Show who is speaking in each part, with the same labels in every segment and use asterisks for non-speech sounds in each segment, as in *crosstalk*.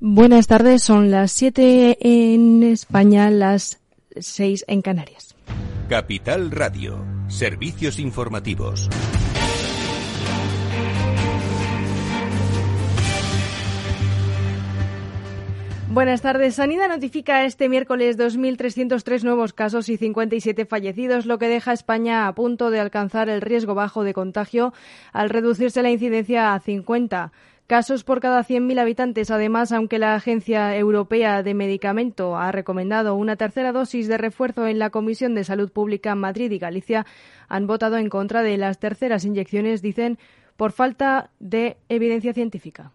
Speaker 1: Buenas tardes, son las 7 en España, las 6 en Canarias.
Speaker 2: Capital Radio, servicios informativos.
Speaker 1: Buenas tardes. Sanidad notifica este miércoles 2.303 nuevos casos y 57 fallecidos, lo que deja a España a punto de alcanzar el riesgo bajo de contagio al reducirse la incidencia a 50 casos por cada 100.000 habitantes. Además, aunque la Agencia Europea de Medicamento ha recomendado una tercera dosis de refuerzo en la Comisión de Salud Pública, Madrid y Galicia han votado en contra de las terceras inyecciones, dicen, por falta de evidencia científica.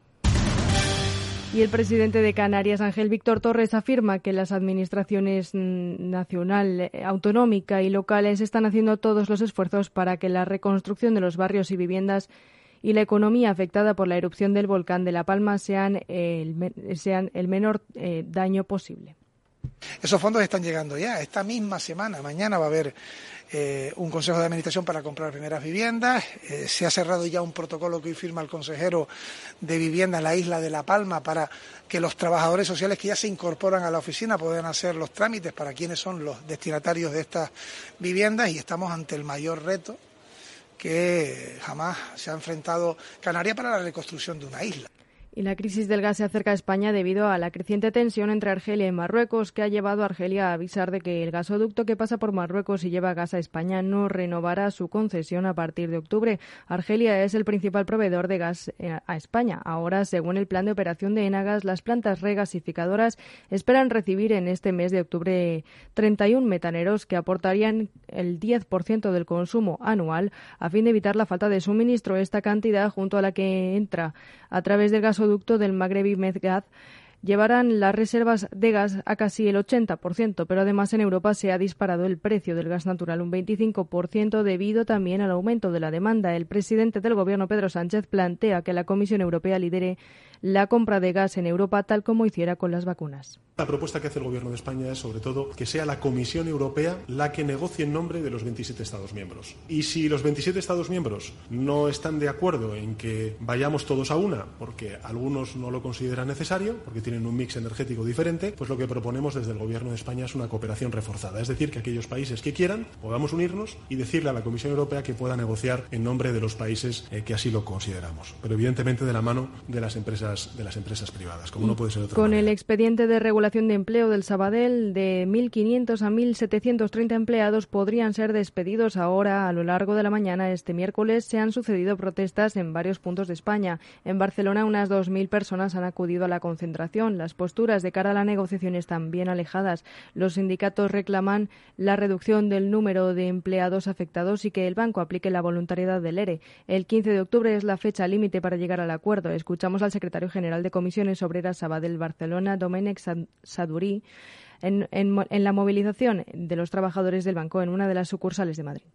Speaker 1: Y el presidente de Canarias, Ángel Víctor Torres, afirma que las administraciones nacional, autonómica y locales están haciendo todos los esfuerzos para que la reconstrucción de los barrios y viviendas y la economía afectada por la erupción del volcán de La Palma sean el, menor eh, daño posible.
Speaker 3: Esos fondos están llegando ya. Esta misma semana, mañana va a haber eh, un consejo de administración para comprar primeras viviendas. Eh, se ha cerrado ya un protocolo que hoy firma el consejero de vivienda en la isla de La Palma para que los trabajadores sociales que ya se incorporan a la oficina puedan hacer los trámites para quienes son los destinatarios de estas viviendas y estamos ante el mayor reto que jamás se ha enfrentado Canarias para la reconstrucción de una isla.
Speaker 1: Y la crisis del gas se acerca a España debido a la creciente tensión entre Argelia y Marruecos, que ha llevado a Argelia a avisar de que el gasoducto que pasa por Marruecos y lleva gas a España no renovará su concesión a partir de octubre. Argelia es el principal proveedor de gas eh, a España. Ahora, según el plan de operación de Enagas, las plantas regasificadoras esperan recibir en este mes de octubre 31 metaneros que aportarían el 10% del consumo anual a fin de evitar la falta de suministro. Esta cantidad, junto a la que entra a través del gasoducto del Magrebi Medgaz, llevarán las reservas de gas a casi el 80%, pero además en Europa se ha disparado el precio del gas natural un 25% debido también al aumento de la demanda. El presidente del Gobierno, Pedro Sánchez, plantea que la Comisión Europea lidere la compra de gas en Europa tal como hiciera con las vacunas.
Speaker 4: La propuesta que hace el Gobierno de España es, sobre todo, que sea la Comisión Europea la que negocie en nombre de los 27 Estados miembros. Y si los 27 Estados miembros no están de acuerdo en que vayamos todos a una, porque algunos no lo consideran necesario, porque tienen un mix energético diferente, pues lo que proponemos desde el Gobierno de España es una cooperación reforzada. Es decir, que aquellos países que quieran podamos unirnos y decirle a la Comisión Europea que pueda negociar en nombre de los países eh, que así lo consideramos. Pero evidentemente de la mano de las empresas de las empresas privadas, como no puede ser
Speaker 1: Con el expediente de regulación de empleo del Sabadell, de 1.500 a 1.730 empleados podrían ser despedidos ahora. A lo largo de la mañana este miércoles se han sucedido protestas en varios puntos de España. En Barcelona unas 2.000 personas han acudido a la concentración. Las posturas de cara a la negociación están bien alejadas. Los sindicatos reclaman la reducción del número de empleados afectados y que el banco aplique la voluntariedad del ERE. El 15 de octubre es la fecha límite para llegar al acuerdo. Escuchamos al secretario general de Comisiones Obreras Sabadell Barcelona, Domènec Sadurí, en, en la movilización de los trabajadores del banco en una de las sucursales de Madrid.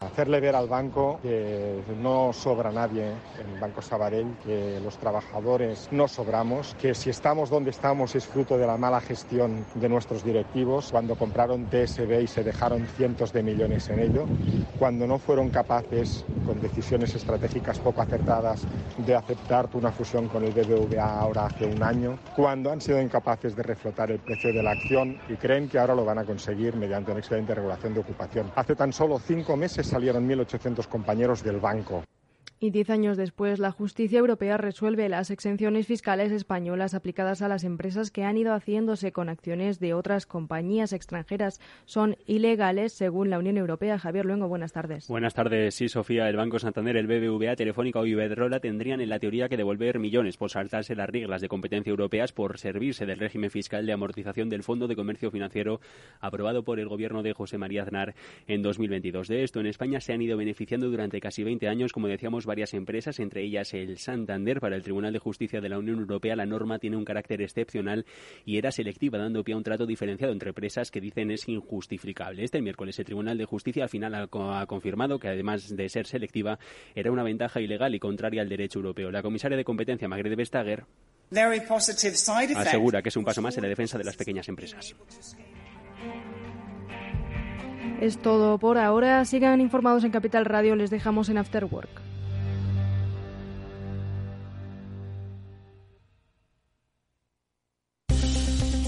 Speaker 5: Hacerle ver al banco que no sobra nadie en Banco Sabadell, que los trabajadores no sobramos, que si estamos donde estamos es fruto de la mala gestión de nuestros directivos, cuando compraron TSB y se dejaron cientos de millones en ello, cuando no fueron capaces, con decisiones estratégicas poco acertadas, de aceptar una fusión con el BBVA ahora hace un año, cuando han sido incapaces de reflotar el precio de la acción y creen que ahora lo van a conseguir mediante un expediente de regulación de ocupación. Hace tan solo cinco meses salieron 1.800 compañeros del banco.
Speaker 1: Y diez años después, la justicia europea resuelve las exenciones fiscales españolas aplicadas a las empresas que han ido haciéndose con acciones de otras compañías extranjeras. Son ilegales, según la Unión Europea. Javier Luengo, buenas tardes.
Speaker 6: Buenas tardes. Sí, Sofía. El Banco Santander, el BBVA, Telefónica o Iberdrola tendrían en la teoría que devolver millones por saltarse las reglas de competencia europeas por servirse del régimen fiscal de amortización del Fondo de Comercio Financiero aprobado por el gobierno de José María Aznar en 2022. De esto, en España se han ido beneficiando durante casi 20 años, como decíamos, varias empresas, entre ellas el Santander. Para el Tribunal de Justicia de la Unión Europea, la norma tiene un carácter excepcional y era selectiva, dando pie a un trato diferenciado entre empresas que dicen es injustificable. Este miércoles, el Tribunal de Justicia al final ha, confirmado que, además de ser selectiva, era una ventaja ilegal y contraria al derecho europeo. La comisaria de competencia, Margrethe Vestager, asegura que es un paso más en la defensa de las pequeñas empresas.
Speaker 1: Es todo por ahora. Sigan informados en Capital Radio. Les dejamos en After Work.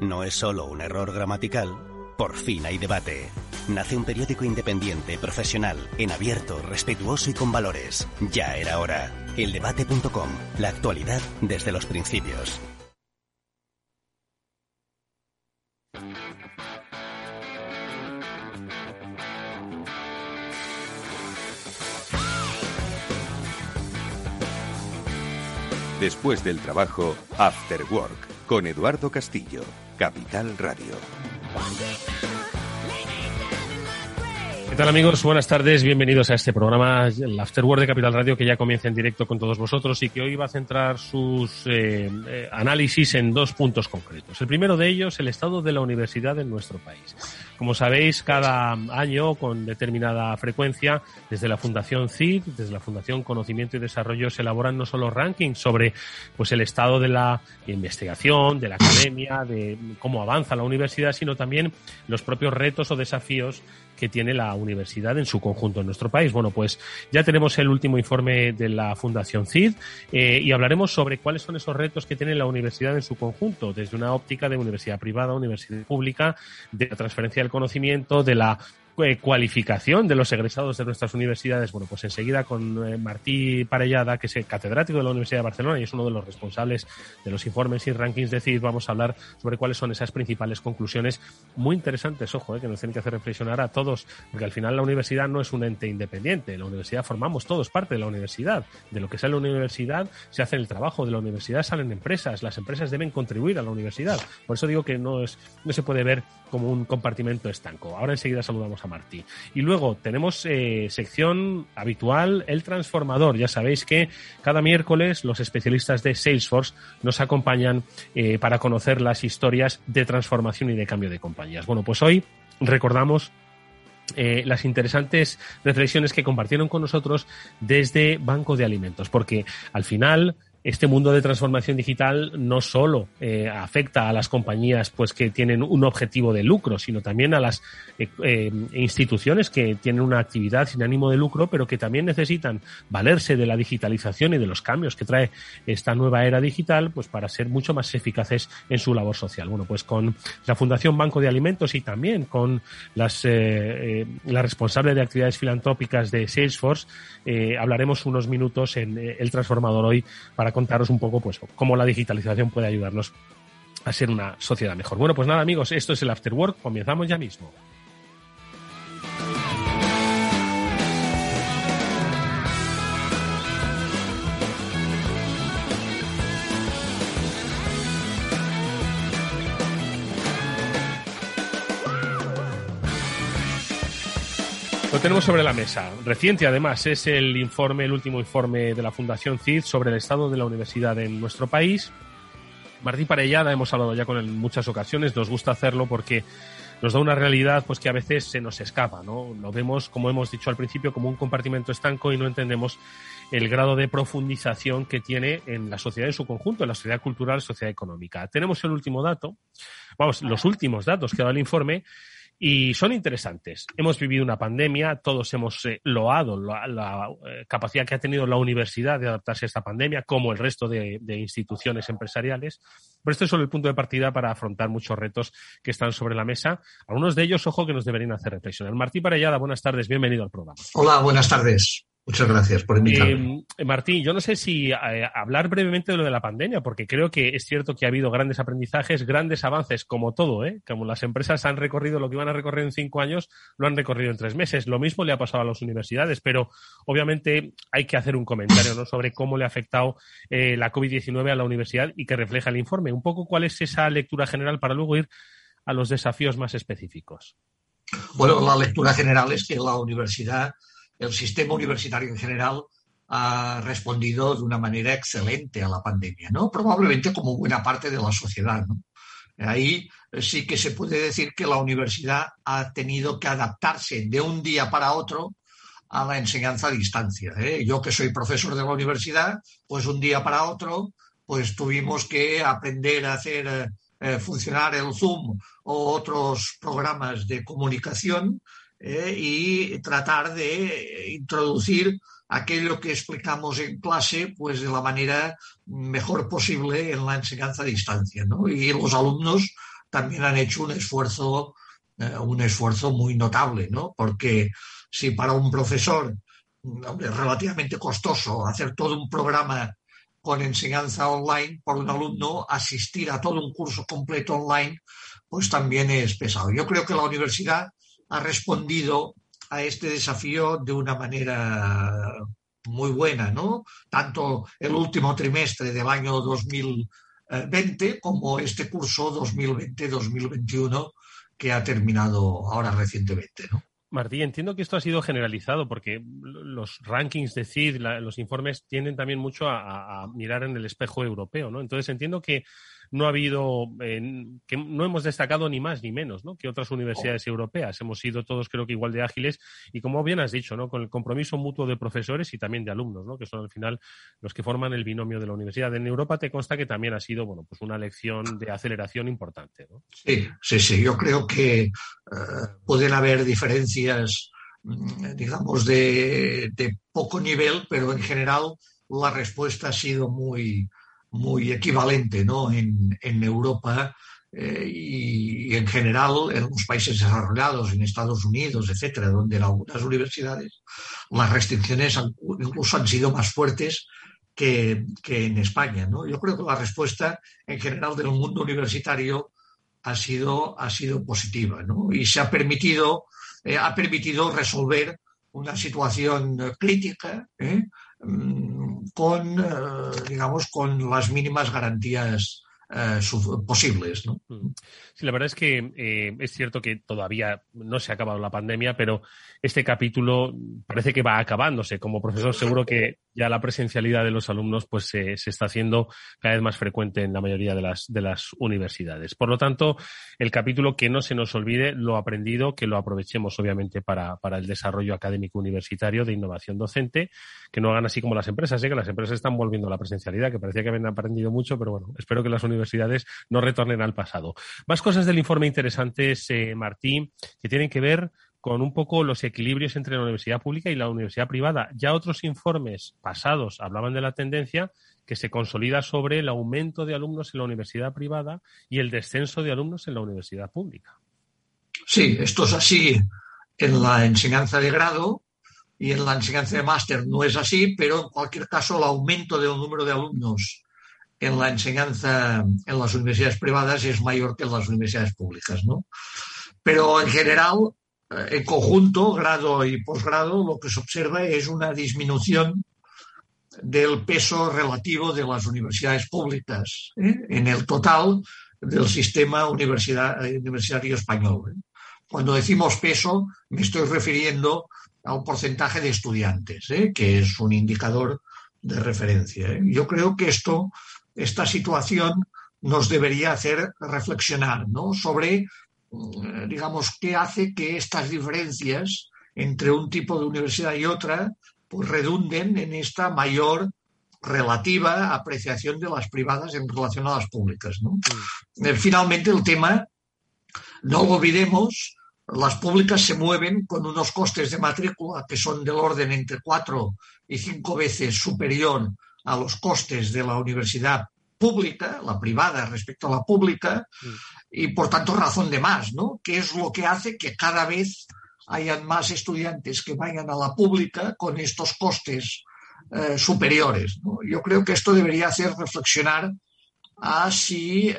Speaker 7: no es solo un error gramatical, por fin hay debate. Nace un periódico independiente, profesional, en abierto, respetuoso y con valores. Ya era hora. Eldebate.com. La actualidad desde los principios.
Speaker 2: Después del trabajo, After Work, con Eduardo Castillo, Capital Radio.
Speaker 8: ¿Qué tal amigos? Buenas tardes, bienvenidos a este programa, el Afterword de Capital Radio, que ya comienza en directo con todos vosotros y que hoy va a centrar sus eh, eh, análisis en dos puntos concretos. El primero de ellos, el estado de la universidad en nuestro país. Como sabéis, cada año, con determinada frecuencia, desde la Fundación CID, desde la Fundación Conocimiento y Desarrollo, se elaboran no solo rankings sobre pues, el estado de la investigación, de la academia, de cómo avanza la universidad, sino también los propios retos o desafíos que tiene la universidad en su conjunto en nuestro país. Bueno, pues ya tenemos el último informe de la Fundación CID eh, y hablaremos sobre cuáles son esos retos que tiene la universidad en su conjunto, desde una óptica de universidad privada, universidad pública, de la transferencia del conocimiento, de la eh, cualificación de los egresados de nuestras universidades. Bueno, pues enseguida con eh, Martí Parellada, que es el catedrático de la Universidad de Barcelona y es uno de los responsables de los informes y rankings de CID, vamos a hablar sobre cuáles son esas principales conclusiones muy interesantes, ojo, eh, que nos tienen que hacer reflexionar a todos, porque al final la universidad no es un ente independiente, la universidad formamos todos parte de la universidad. De lo que sale la universidad se hace el trabajo, de la universidad salen empresas, las empresas deben contribuir a la universidad. Por eso digo que no, es, no se puede ver como un compartimento estanco. Ahora enseguida saludamos a Martí. Y luego tenemos eh, sección habitual, el transformador. Ya sabéis que cada miércoles los especialistas de Salesforce nos acompañan eh, para conocer las historias de transformación y de cambio de compañías. Bueno, pues hoy recordamos eh, las interesantes reflexiones que compartieron con nosotros desde Banco de Alimentos, porque al final este mundo de transformación digital no solo eh, afecta a las compañías pues que tienen un objetivo de lucro, sino también a las eh, eh, instituciones que tienen una actividad sin ánimo de lucro, pero que también necesitan valerse de la digitalización y de los cambios que trae esta nueva era digital, pues para ser mucho más eficaces en su labor social. Bueno, pues con la Fundación Banco de Alimentos y también con las la responsable de actividades filantrópicas de Salesforce, hablaremos unos minutos en el transformador hoy para contaros un poco pues cómo la digitalización puede ayudarnos a ser una sociedad mejor. Bueno, pues nada amigos, esto es el After Work, comenzamos ya mismo. Tenemos sobre la mesa. Reciente, además, es el informe, el último informe de la Fundación CID sobre el estado de la universidad en nuestro país. Martín Parellada, hemos hablado ya con él en muchas ocasiones, nos gusta hacerlo porque nos da una realidad pues que a veces se nos escapa, ¿no? Lo vemos, como hemos dicho al principio, como un compartimento estanco y no entendemos el grado de profundización que tiene en la sociedad en su conjunto, en la sociedad cultural, sociedad económica. Tenemos el último dato, vamos, los últimos datos que da el informe y son interesantes. Hemos vivido una pandemia, todos hemos eh, loado la, eh, capacidad que ha tenido la universidad de adaptarse a esta pandemia, como el resto de, instituciones empresariales. Pero este es solo el punto de partida para afrontar muchos retos que están sobre la mesa. Algunos de ellos, ojo, que nos deberían hacer reflexionar. Martín Parellada, buenas tardes, bienvenido al programa.
Speaker 9: Hola, buenas tardes. Muchas gracias por invitarme.
Speaker 8: Eh, Martín, yo no sé si eh, hablar brevemente de lo de la pandemia, porque creo que es cierto que ha habido grandes aprendizajes, grandes avances, como todo, ¿eh? Como las empresas han recorrido lo que iban a recorrer en cinco años, lo han recorrido en tres meses. Lo mismo le ha pasado a las universidades, pero obviamente hay que hacer un comentario ¿no? sobre cómo le ha afectado eh, la COVID-19 a la universidad y que refleja el informe. Un poco cuál es esa lectura general para luego ir a los desafíos más específicos.
Speaker 9: Bueno, la lectura general es que la universidad el sistema universitario en general ha respondido de una manera excelente a la pandemia, ¿no? Probablemente como buena parte de la sociedad, ¿no? Ahí sí que se puede decir que la universidad ha tenido que adaptarse de un día para otro a la enseñanza a distancia. ¿eh? Yo que soy profesor de la universidad, pues un día para otro, pues tuvimos que aprender a hacer eh, funcionar el Zoom o otros programas de comunicación eh, y tratar de introducir aquello que explicamos en clase pues de la manera mejor posible en la enseñanza a distancia. ¿no? Y los alumnos también han hecho un esfuerzo, eh, un esfuerzo muy notable, ¿no? porque si para un profesor es relativamente costoso hacer todo un programa con enseñanza online, por un alumno asistir a todo un curso completo online, pues también es pesado. Yo creo que la universidad ha respondido a este desafío de una manera muy buena, ¿no? Tanto el último trimestre del año 2020 como este curso 2020-2021 que ha terminado ahora recientemente, ¿no?
Speaker 8: Martí, entiendo que esto ha sido generalizado porque los rankings de CID, los informes tienden también mucho a, a, mirar en el espejo europeo, ¿no? Entonces entiendo que no ha habido, que no hemos destacado ni más ni menos ¿no? que otras universidades europeas. Hemos sido todos, creo que igual de ágiles y, como bien has dicho, ¿no? con el compromiso mutuo de profesores y también de alumnos, ¿no? que son al final los que forman el binomio de la universidad. En Europa te consta que también ha sido bueno, pues una lección de aceleración importante. ¿no?
Speaker 9: Sí, sí, sí. Yo creo que uh, pueden haber diferencias, mm, digamos, de, de poco nivel, pero en general la respuesta ha sido muy, muy equivalente ¿no? en, en Europa eh, y, y, en general en los países desarrollados, en Estados Unidos, etcétera, donde en algunas universidades las restricciones han, incluso han sido más fuertes que, que en España. ¿no? Yo creo que la respuesta en general del mundo universitario ha sido, ha sido positiva ¿no? y se ha permitido, eh, ha permitido resolver una situación crítica. ¿eh? Con, eh, digamos, con las mínimas garantías eh, posibles. ¿no?
Speaker 8: Mm. Sí, la verdad es que eh, es cierto que todavía no se ha acabado la pandemia, pero este capítulo parece que va acabándose. Como profesor, seguro que ya la presencialidad de los alumnos pues se, se, está haciendo cada vez más frecuente en la mayoría de las, de las universidades. Por lo tanto, el capítulo que no se nos olvide lo aprendido, que lo aprovechemos obviamente para, para el desarrollo académico universitario de innovación docente, que no hagan así como las empresas, ¿eh? que las empresas están volviendo a la presencialidad, que parecía que habían aprendido mucho, pero bueno, espero que las universidades no retornen al pasado. Más cosas del informe interesantes, eh, Martín, que tienen que ver con un poco los equilibrios entre la universidad pública y la universidad privada. Ya otros informes pasados hablaban de la tendencia que se consolida sobre el aumento de alumnos en la universidad privada y el descenso de alumnos en la universidad pública.
Speaker 9: Sí, esto es así en la enseñanza de grado y en la enseñanza de máster no es así, pero en cualquier caso el aumento del número de alumnos en la enseñanza en las universidades privadas es mayor que en las universidades públicas, ¿no? Pero en general en conjunto, grado y posgrado, lo que se observa es una disminución del peso relativo de las universidades públicas ¿eh? en el total del sistema universitario español. ¿eh? Cuando decimos peso, me estoy refiriendo al porcentaje de estudiantes, ¿eh? que es un indicador de referencia. Yo creo que esta situación nos debería hacer reflexionar ¿no? sobre eh, digamos, qué hace que estas diferencias entre un tipo de universidad y otra pues redunden en esta mayor relativa apreciación de las privadas en relación a las públicas. ¿no? Mm. Finalmente, el tema, no lo olvidemos, las públicas se mueven con unos costes de matrícula que son del orden entre cuatro y cinco veces superior a los costes de la universidad pública, la privada respecto a la pública, mm. Y por tanto razón de más, ¿no? Que es lo que hace que cada vez hayan más estudiantes que vayan a la pública con estos costes eh, superiores. Yo creo que esto debería hacer reflexionar a si, eh,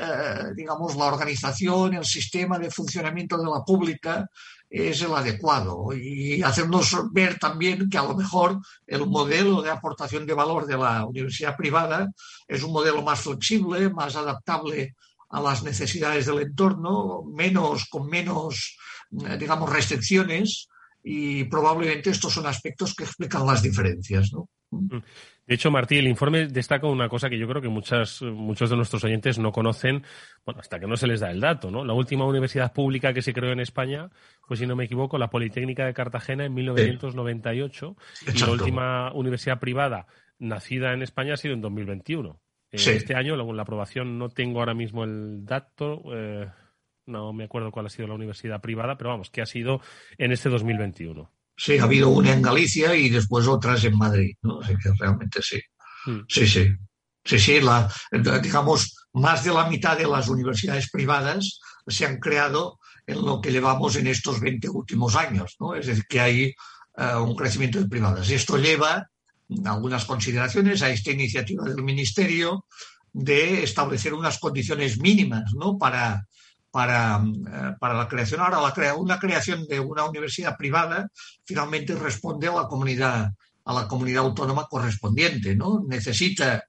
Speaker 9: digamos, la organización, el sistema de funcionamiento de la pública es el adecuado y hacernos ver también que a lo mejor el modelo de aportación de valor de la universidad privada es un modelo más flexible, más adaptable a las necesidades del entorno, menos, con menos, digamos, restricciones y probablemente estos son aspectos que explican las diferencias. ¿no?
Speaker 8: Mm. De hecho, Martí, el informe destaca una cosa que yo creo que muchas, muchos de nuestros oyentes no conocen, bueno, hasta que no se les da el dato, ¿no? La última universidad pública que se creó en España fue, si no me equivoco, la Politécnica de Cartagena en 1998 y la última universidad privada nacida en España ha sido en 2021. Eh, este año, la, la, aprobación, no tengo ahora mismo el dato, eh, no me acuerdo cuál ha sido la universidad privada, pero vamos, que ha sido en este 2021.
Speaker 9: Sí, ha habido una en Galicia y después otras en Madrid, ¿no? Así que realmente sí. Hmm. Sí, sí. Sí, sí, la, digamos, más de la mitad de las universidades privadas se han creado en lo que llevamos en estos 20 últimos años, ¿no? Es decir, que hay eh, un crecimiento de privadas. Esto lleva algunas consideraciones a esta iniciativa del Ministerio de establecer unas condiciones mínimas, ¿no? Para, para, eh, para la creación. Ahora, la una creación de una universidad privada finalmente responde a la comunidad, a la comunidad autónoma correspondiente, ¿no? Necesita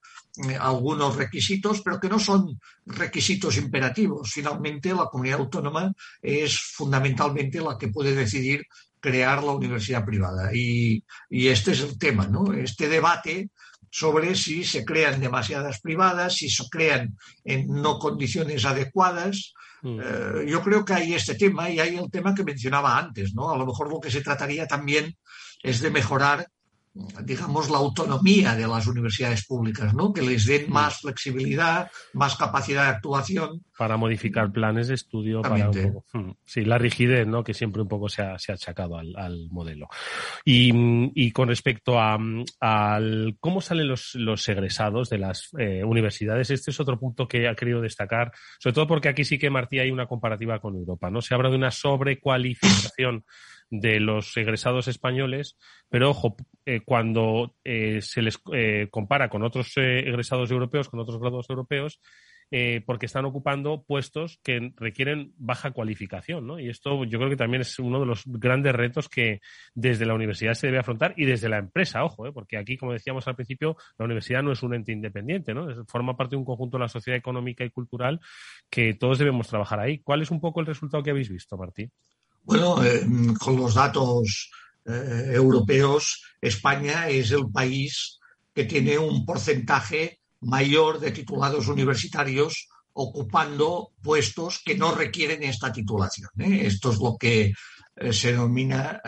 Speaker 9: eh, algunos requisitos, pero que no son requisitos imperativos. Finalmente, la comunidad autónoma es fundamentalmente la que puede decidir crear la universidad privada. Y, y este es el tema, ¿no? Este debate sobre si se crean demasiadas privadas, si se crean en no condiciones adecuadas, Mm. Eh, yo creo que hay este tema y hay el tema que mencionaba antes, ¿no? A lo mejor lo que se trataría también es de mejorar digamos, la autonomía de las universidades públicas, ¿no? Que les den mm. más flexibilidad, más capacidad de actuación.
Speaker 8: Para modificar planes de estudio, para un poco, mm, sí, la rigidez, ¿no? Que siempre un poco se ha, se ha achacado al, modelo. Y, con respecto a al cómo salen los, los egresados de las eh, universidades, este es otro punto que ha querido destacar, sobre todo porque aquí sí que, Martí, hay una comparativa con Europa, ¿no? Se habla de una sobrecualificación de los egresados españoles, pero ojo, eh, cuando eh, se les eh, compara con otros egresados europeos, con otros graduados europeos, porque están ocupando puestos que requieren baja cualificación, ¿no? Y esto yo creo que también es uno de los grandes retos que desde la universidad se debe afrontar y desde la empresa, ojo, porque aquí, como decíamos al principio, la universidad no es un ente independiente, ¿no? Forma parte de un conjunto de la sociedad económica y cultural que todos debemos trabajar ahí. ¿Cuál es un poco el resultado que habéis visto, Martín?
Speaker 9: Bueno, eh, con los datos eh, europeos, España es el país que tiene un porcentaje mayor de titulados universitarios ocupando puestos que no requieren esta titulación. ¿eh? Esto es lo que se denomina,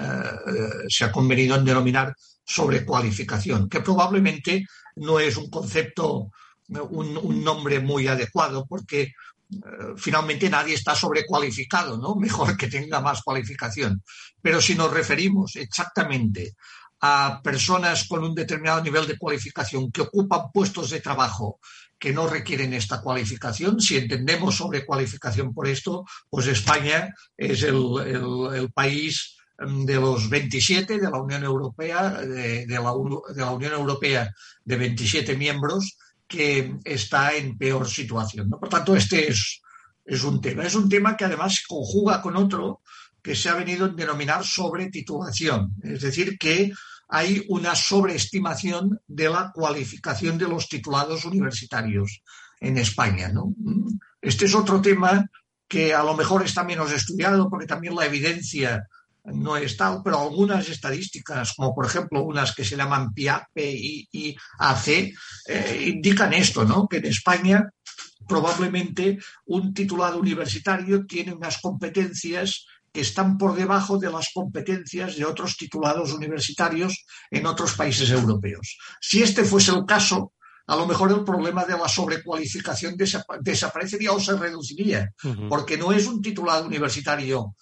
Speaker 9: se ha convenido en denominar sobrecualificación, que probablemente no es un concepto, un nombre muy adecuado, porque finalmente nadie está sobrecualificado, ¿no? *laughs* Mejor que tenga más cualificación. Pero si nos referimos exactamente a personas con un determinado nivel de cualificación que ocupan puestos de trabajo que no requieren esta cualificación, si entendemos sobrecualificación por esto, pues España es el, país mm, de los 27 de la Unión Europea, de, la, de la Unión Europea de 27 miembros, que está en peor situación. ¿no? Por tanto, este es, es un tema. Es un tema que además conjuga con otro que se ha venido a denominar sobretitulación. Es decir, que hay una sobreestimación de la cualificación de los titulados universitarios en España. ¿no? Este es otro tema que a lo mejor está menos estudiado porque también la evidencia no es tal, pero algunas estadísticas, como por ejemplo unas que se llaman PIAC, PIAC, eh, indican esto, ¿no? Que en España probablemente un titulado universitario tiene unas competencias que están por debajo de las competencias de otros titulados universitarios en otros países europeos. Si este fuese el caso, a lo mejor el problema de la sobrecualificación desaparecería o se reduciría, porque no es un titulado universitario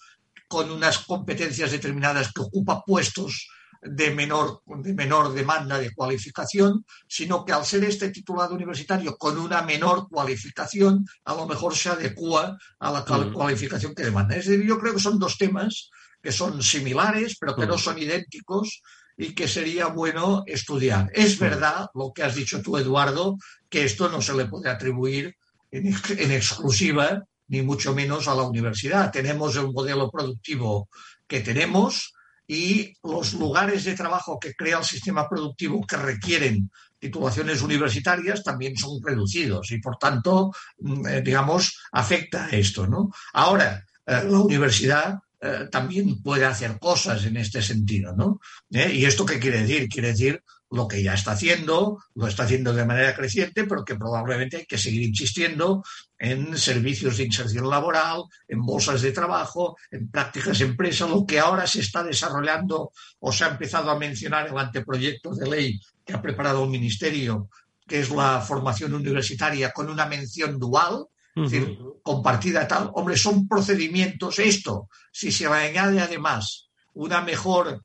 Speaker 9: con unas competencias determinadas que ocupa puestos de menor, de menor demanda de cualificación, sino que al ser este titulado universitario con una menor cualificación, a lo mejor se adecua a la mm. cualificación que demanda. Es decir, yo creo que son dos temas que son similares, pero que no mm. son idénticos y que sería bueno estudiar. Es mm. verdad lo que has dicho tú, Eduardo, que esto no se le puede atribuir en, en exclusiva ni mucho menos a la universidad. Tenemos el modelo productivo que tenemos y los lugares de trabajo que crea el sistema productivo que requieren titulaciones universitarias también son reducidos y por tanto, mm, eh, digamos, afecta a esto. ¿no? Ahora, eh, la universidad eh, también puede hacer cosas en este sentido. ¿no? ¿Y esto qué quiere decir? Quiere decir lo que ya está haciendo, lo está haciendo de manera creciente, pero que probablemente hay que seguir insistiendo en servicios de inserción laboral, en bolsas de trabajo, en prácticas empresa, lo que ahora se está desarrollando o se ha empezado a mencionar en el anteproyecto de ley que ha preparado el Ministerio, que es la formación universitaria con una mención dual, es decir, compartida tal. Hombre, son procedimientos. Esto, si se añade además una mejor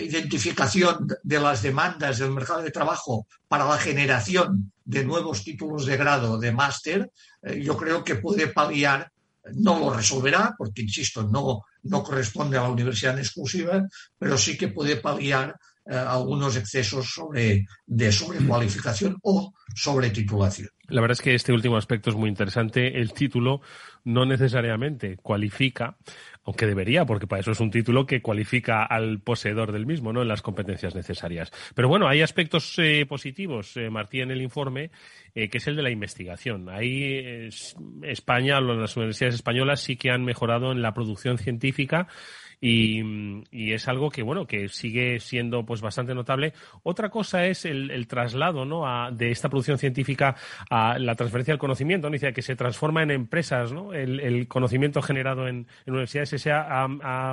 Speaker 9: identificación de las demandas del mercado de trabajo para la generación de nuevos títulos de grado de máster, eh, yo creo que puede paliar, no lo resolverá, porque, insisto, no, no corresponde a la universidad en exclusiva, pero sí que puede paliar eh, algunos excesos sobre, de sobrecualificación o sobre titulación.
Speaker 8: La verdad es que este último aspecto es muy interesante. El título no necesariamente cualifica, aunque debería, porque para eso es un título que cualifica al poseedor del mismo, ¿no? En las competencias necesarias. Pero bueno, hay aspectos eh, positivos, eh, Martí, en el informe, eh, que es el de la investigación. Ahí España, las universidades españolas sí que han mejorado en la producción científica y, es algo que bueno que sigue siendo pues bastante notable. Otra cosa es el, traslado ¿no? de esta producción científica a la transferencia del conocimiento, ¿no? Dice que se transforma en empresas, ¿no? El, conocimiento generado en, universidades ese ha,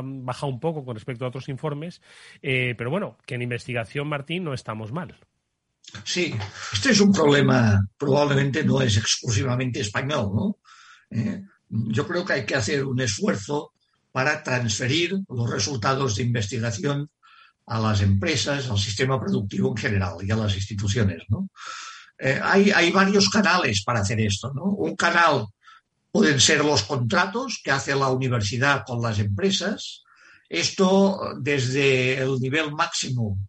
Speaker 8: bajado un poco con respecto a otros informes, eh, pero bueno, que en investigación, Martín, no estamos mal.
Speaker 9: Sí, este es un problema, probablemente no es exclusivamente español, ¿no? Eh, yo creo que hay que hacer un esfuerzo para transferir los resultados de investigación a las empresas, al sistema productivo en general y a las instituciones. Eh, hay, varios canales para hacer esto. Un canal pueden ser los contratos que hace la universidad con las empresas. Esto desde el nivel máximo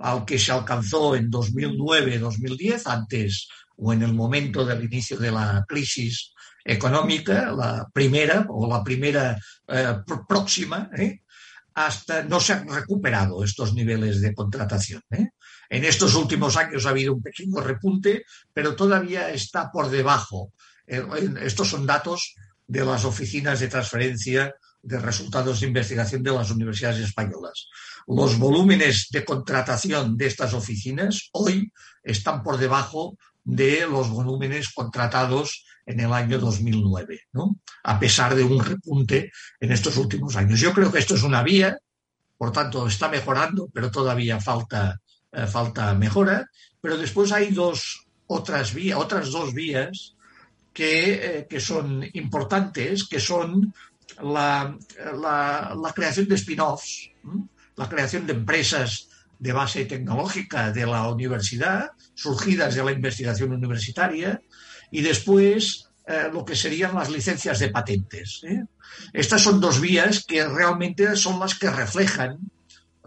Speaker 9: al que se alcanzó en 2009-2010, antes o en el momento del inicio de la crisis económica, la primera o la primera eh, próxima, ¿eh? hasta no se han recuperado estos niveles de contratación. ¿eh? En estos últimos años ha habido un pequeño repunte, pero todavía está por debajo. Estos son datos de las oficinas de transferencia de resultados de investigación de las universidades españolas. Los volúmenes de contratación de estas oficinas hoy están por debajo de los volúmenes contratados en el año 2009, ¿no? a pesar de un repunte en estos últimos años. Yo creo que esto es una vía, por tanto está mejorando, pero todavía falta, eh, falta mejora. Pero después hay dos otras vías, otras dos vías que, eh, son importantes, que son la, la, creación de spin-offs, la creación de empresas de base tecnológica de la universidad, surgidas de la investigación universitaria, y después eh, lo que serían las licencias de patentes. ¿eh? Estas son dos vías que realmente son las que reflejan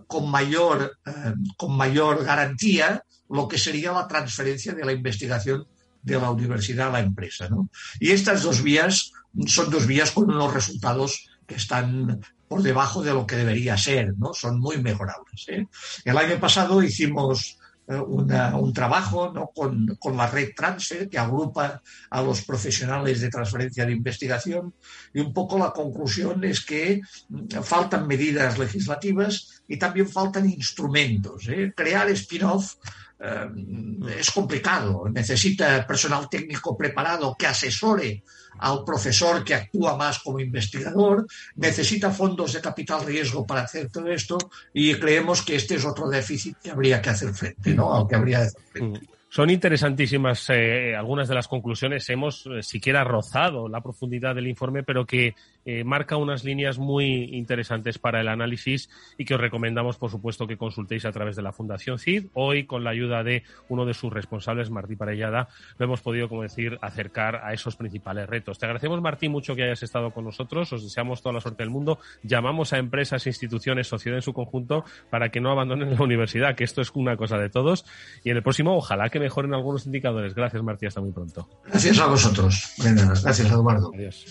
Speaker 9: con mayor, eh, con mayor garantía lo que sería la transferencia de la investigación de la universidad a la empresa. Y estas dos vías son dos vías con unos resultados que están por debajo de lo que debería ser, ¿no? Son muy mejorables. El año pasado hicimos eh, un trabajo con, la red Transfer que agrupa a los profesionales de transferencia de investigación y un poco la conclusión es que faltan medidas legislativas y también faltan instrumentos. ¿eh? Crear spin-off eh, es complicado, necesita personal técnico preparado que asesore al profesor que actúa más como investigador, necesita fondos de capital riesgo para hacer todo esto y creemos que este es otro déficit que habría que hacer frente, ¿no? Al que habría. Mm.
Speaker 8: Son interesantísimas eh, algunas de las conclusiones. Hemos eh, siquiera rozado la profundidad del informe, pero que eh, marca unas líneas muy interesantes para el análisis y que os recomendamos, por supuesto, que consultéis a través de la Fundación CID. Hoy, con la ayuda de uno de sus responsables, Martí Parellada, lo hemos podido, como decir, acercar a esos principales retos. Te agradecemos, Martí, mucho que hayas estado con nosotros. Os deseamos toda la suerte del mundo. Llamamos a empresas, instituciones, sociedad en su conjunto para que no abandonen la universidad, que esto es una cosa de todos. Y en el próximo, ojalá que mejoren algunos indicadores. Gracias, Martí. Hasta muy pronto.
Speaker 9: Gracias a vosotros. Gracias, Eduardo.
Speaker 8: Adiós.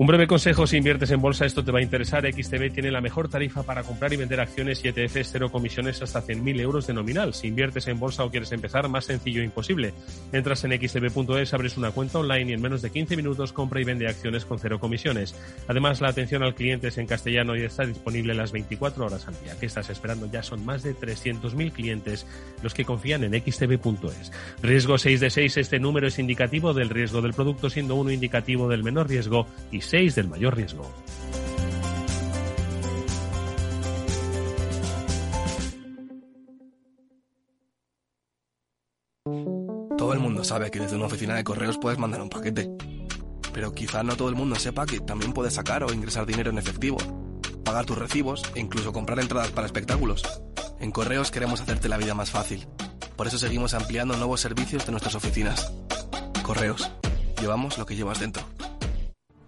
Speaker 8: Un breve consejo si inviertes en bolsa, esto te va a interesar. XTB tiene la mejor tarifa para comprar y vender acciones y ETFs, cero comisiones hasta 100.000 euros de nominal. Si inviertes en bolsa o quieres empezar, más sencillo imposible. Entras en xtb.es, abres una cuenta online y en menos de 15 minutos compra y vende acciones con cero comisiones. Además, la atención al cliente es en castellano y está disponible las 24 horas al día. ¿Qué estás esperando? Ya son más de 300.000 clientes los que confían en xtb.es. Riesgo 6 de 6, este número es indicativo del riesgo del producto, siendo uno indicativo del menor riesgo y del mayor riesgo.
Speaker 10: Todo el mundo sabe que desde una oficina de correos puedes mandar un paquete. Pero quizá no todo el mundo sepa que también puedes sacar o ingresar dinero en efectivo, pagar tus recibos e incluso comprar entradas para espectáculos. En Correos queremos hacerte la vida más fácil. Por eso seguimos ampliando nuevos servicios de nuestras oficinas. Correos. Llevamos lo que llevas dentro.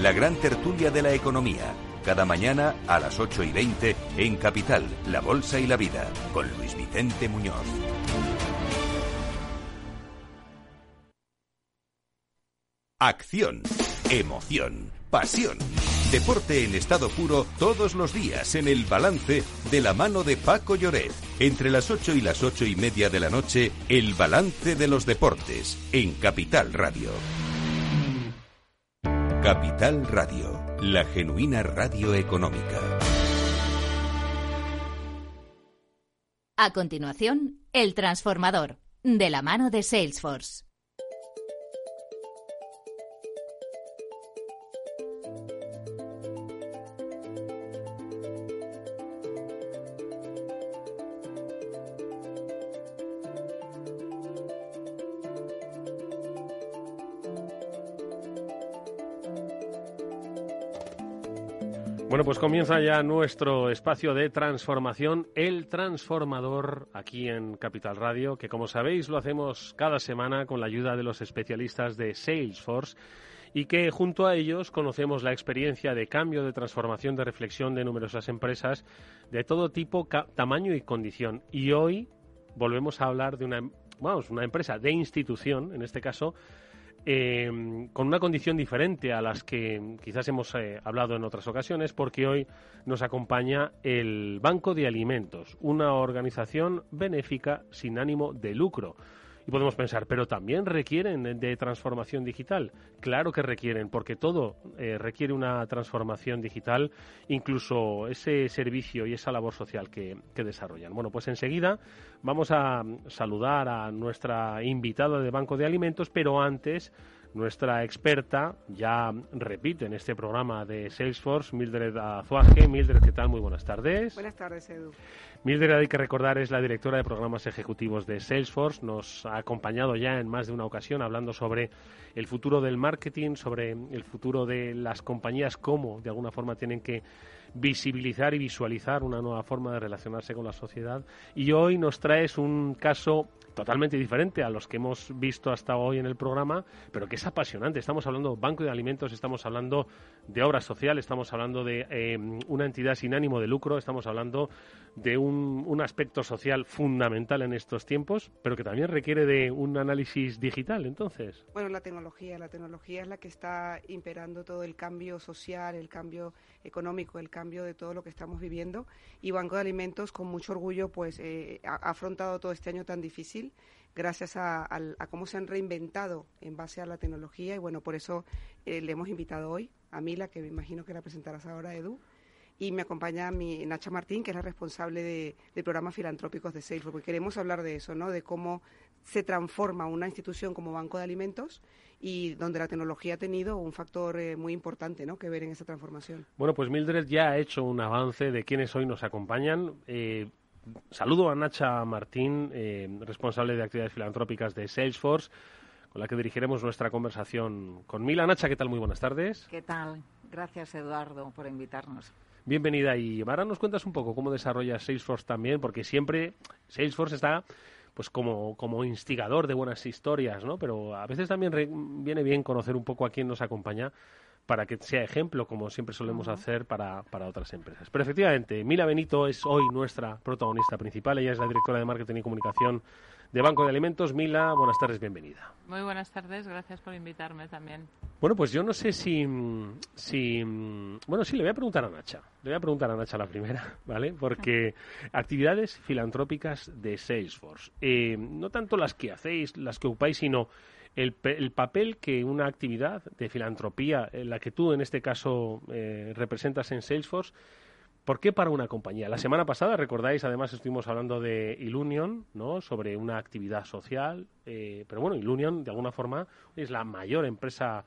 Speaker 2: La gran tertulia de la economía, cada mañana a las 8 y 20 en Capital, La Bolsa y la Vida, con Luis Vicente Muñoz. Acción, emoción, pasión. Deporte en estado puro todos los días en el balance de la mano de Paco Lloret. Entre las 8 y las 8 y media de la noche, el balance de los deportes en Capital Radio. Capital Radio, la genuina radio económica.
Speaker 11: A continuación, El Transformador, de la mano de Salesforce.
Speaker 8: Pues comienza ya nuestro espacio de transformación, El Transformador, aquí en Capital Radio, que como sabéis lo hacemos cada semana con la ayuda de los especialistas de Salesforce y que junto a ellos conocemos la experiencia de cambio, de transformación, de reflexión de numerosas empresas de todo tipo, tamaño y condición. Y hoy volvemos a hablar de una, vamos, una empresa de institución, en este caso, eh, con una condición diferente a las que quizás hemos eh, hablado en otras ocasiones, porque hoy nos acompaña el Banco de Alimentos, una organización benéfica sin ánimo de lucro. Podemos pensar, pero también requieren de transformación digital. Claro que requieren, porque todo eh, requiere una transformación digital, incluso ese servicio y esa labor social que, que desarrollan. Bueno, pues enseguida vamos a saludar a nuestra invitada de Banco de Alimentos, pero antes nuestra experta ya repite en este programa de Salesforce, Mildred Azuaje. Mildred, ¿qué tal? Muy buenas tardes.
Speaker 12: Buenas tardes, Edu.
Speaker 8: Mildred, hay que recordar, es la directora de programas ejecutivos de Salesforce. Nos ha acompañado ya en más de una ocasión hablando sobre el futuro del marketing, sobre el futuro de las compañías, cómo de alguna forma tienen que visibilizar y visualizar una nueva forma de relacionarse con la sociedad. Y hoy nos traes un caso totalmente diferente a los que hemos visto hasta hoy en el programa, pero que es apasionante. Estamos hablando de banco de alimentos, estamos hablando de obra social, estamos hablando de eh, una entidad sin ánimo de lucro, estamos hablando de un, un, aspecto social fundamental en estos tiempos, pero que también requiere de un análisis digital, entonces.
Speaker 12: Bueno, la tecnología, la tecnología es la que está imperando todo el cambio social, el cambio económico, el cambio de todo lo que estamos viviendo. Y Banco de Alimentos con mucho orgullo pues eh, ha afrontado todo este año tan difícil gracias a, cómo se han reinventado en base a la tecnología. Y bueno, por eso eh, le hemos invitado hoy a Mila, que me imagino que la presentarás ahora, Edu, y me acompaña mi Nacha Martín, que es la responsable de, de programas filantrópicos de Salesforce, porque queremos hablar de eso, ¿no? De cómo se transforma una institución como Banco de Alimentos y donde la tecnología ha tenido un factor eh, muy importante ¿no? que ver en esa transformación.
Speaker 8: Bueno, pues Mildred ya ha hecho un avance de quienes hoy nos acompañan. Eh, saludo a Nacha Martín, eh, responsable de actividades filantrópicas de Salesforce. con la que dirigiremos nuestra conversación con Mila. Nacha, ¿qué tal? Muy buenas tardes.
Speaker 13: ¿Qué tal? Gracias, Eduardo, por invitarnos.
Speaker 8: Bienvenida y ahora nos cuentas un poco cómo desarrolla Salesforce también, porque siempre Salesforce está pues como, como instigador de buenas historias, ¿no? Pero a veces también viene bien conocer un poco a quién nos acompaña para que sea ejemplo, como siempre solemos hacer para, para, otras empresas. Pero efectivamente, Mila Benito es hoy nuestra protagonista principal. Ella es la directora de Marketing y Comunicación de Banco de Alimentos. Mila, buenas tardes, bienvenida.
Speaker 14: Muy buenas tardes, gracias por invitarme también.
Speaker 8: Bueno, pues yo no sé si, si... Bueno, sí, le voy a preguntar a Nacha. Le voy a preguntar a Nacha la primera, *laughs* ¿vale? Porque *laughs* actividades filantrópicas de Salesforce. Eh, no tanto las que hacéis, las que ocupáis, sino el, el, papel que una actividad de filantropía, en la que tú en este caso eh, representas en Salesforce, ¿Por qué para una compañía? La semana pasada, recordáis, además estuvimos hablando de Ilunion, ¿no? Sobre una actividad social, eh, pero bueno, Ilunion de alguna forma es la mayor empresa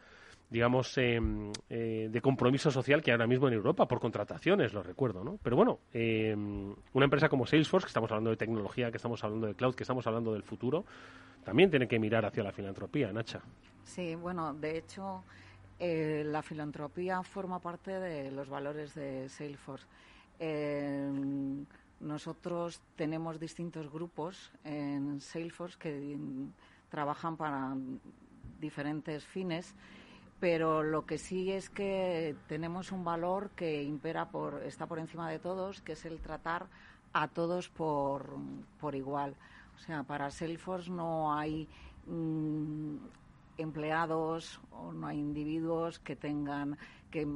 Speaker 8: digamos, em, eh, de compromiso social que ahora mismo en Europa, por contrataciones, lo recuerdo, ¿no? Pero bueno, em, una empresa como Salesforce, que estamos hablando de tecnología, que estamos hablando de cloud, que estamos hablando del futuro, también tiene que mirar hacia la filantropía, Nacha.
Speaker 13: Sí, bueno, de hecho, eh, la filantropía forma parte de los valores de Salesforce. Em, nosotros tenemos distintos grupos en Salesforce que trabajan para diferentes fines pero lo que sí es que tenemos un valor que impera por, está por encima de todos, que es el tratar a todos por, por igual. O sea, para Salesforce no hay mm, empleados o no hay individuos que tengan que,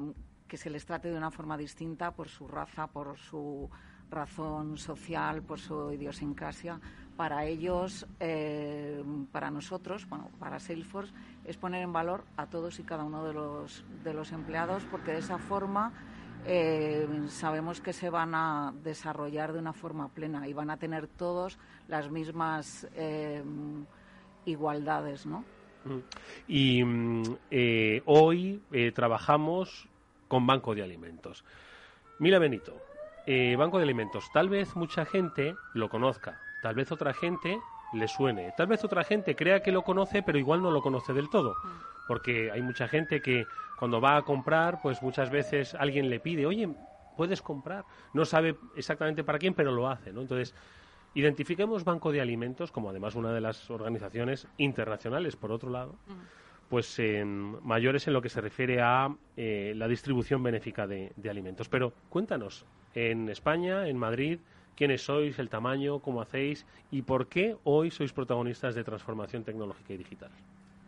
Speaker 13: que se les trate de una forma distinta por su raza, por su razón social, por su idiosincrasia. Para ellos, eh, para nosotros, bueno, para Salesforce, es poner en valor a todos y cada uno de los, de los empleados, porque de esa forma eh, sabemos que se van a desarrollar de una forma plena y van a tener todos las mismas eh, igualdades, ¿no?
Speaker 8: Y mm, hoy trabajamos con Banco de Alimentos. Mila Benito, eh, Banco de Alimentos. Tal vez mucha gente lo conozca, tal vez otra gente le suene, tal vez otra gente crea que lo conoce, pero igual no lo conoce del todo. Porque hay mucha gente que cuando va a comprar, pues muchas veces alguien le pide, oye, puedes comprar. No sabe exactamente para quién, pero lo hace, ¿no? Entonces, identifiquemos Banco de Alimentos como además una de las organizaciones internacionales, por otro lado pues mayores en lo que se refiere a eh, la distribución benéfica de, alimentos. Pero cuéntanos, en España, en Madrid, quiénes sois, el tamaño, cómo hacéis y por qué hoy sois protagonistas de transformación tecnológica y digital.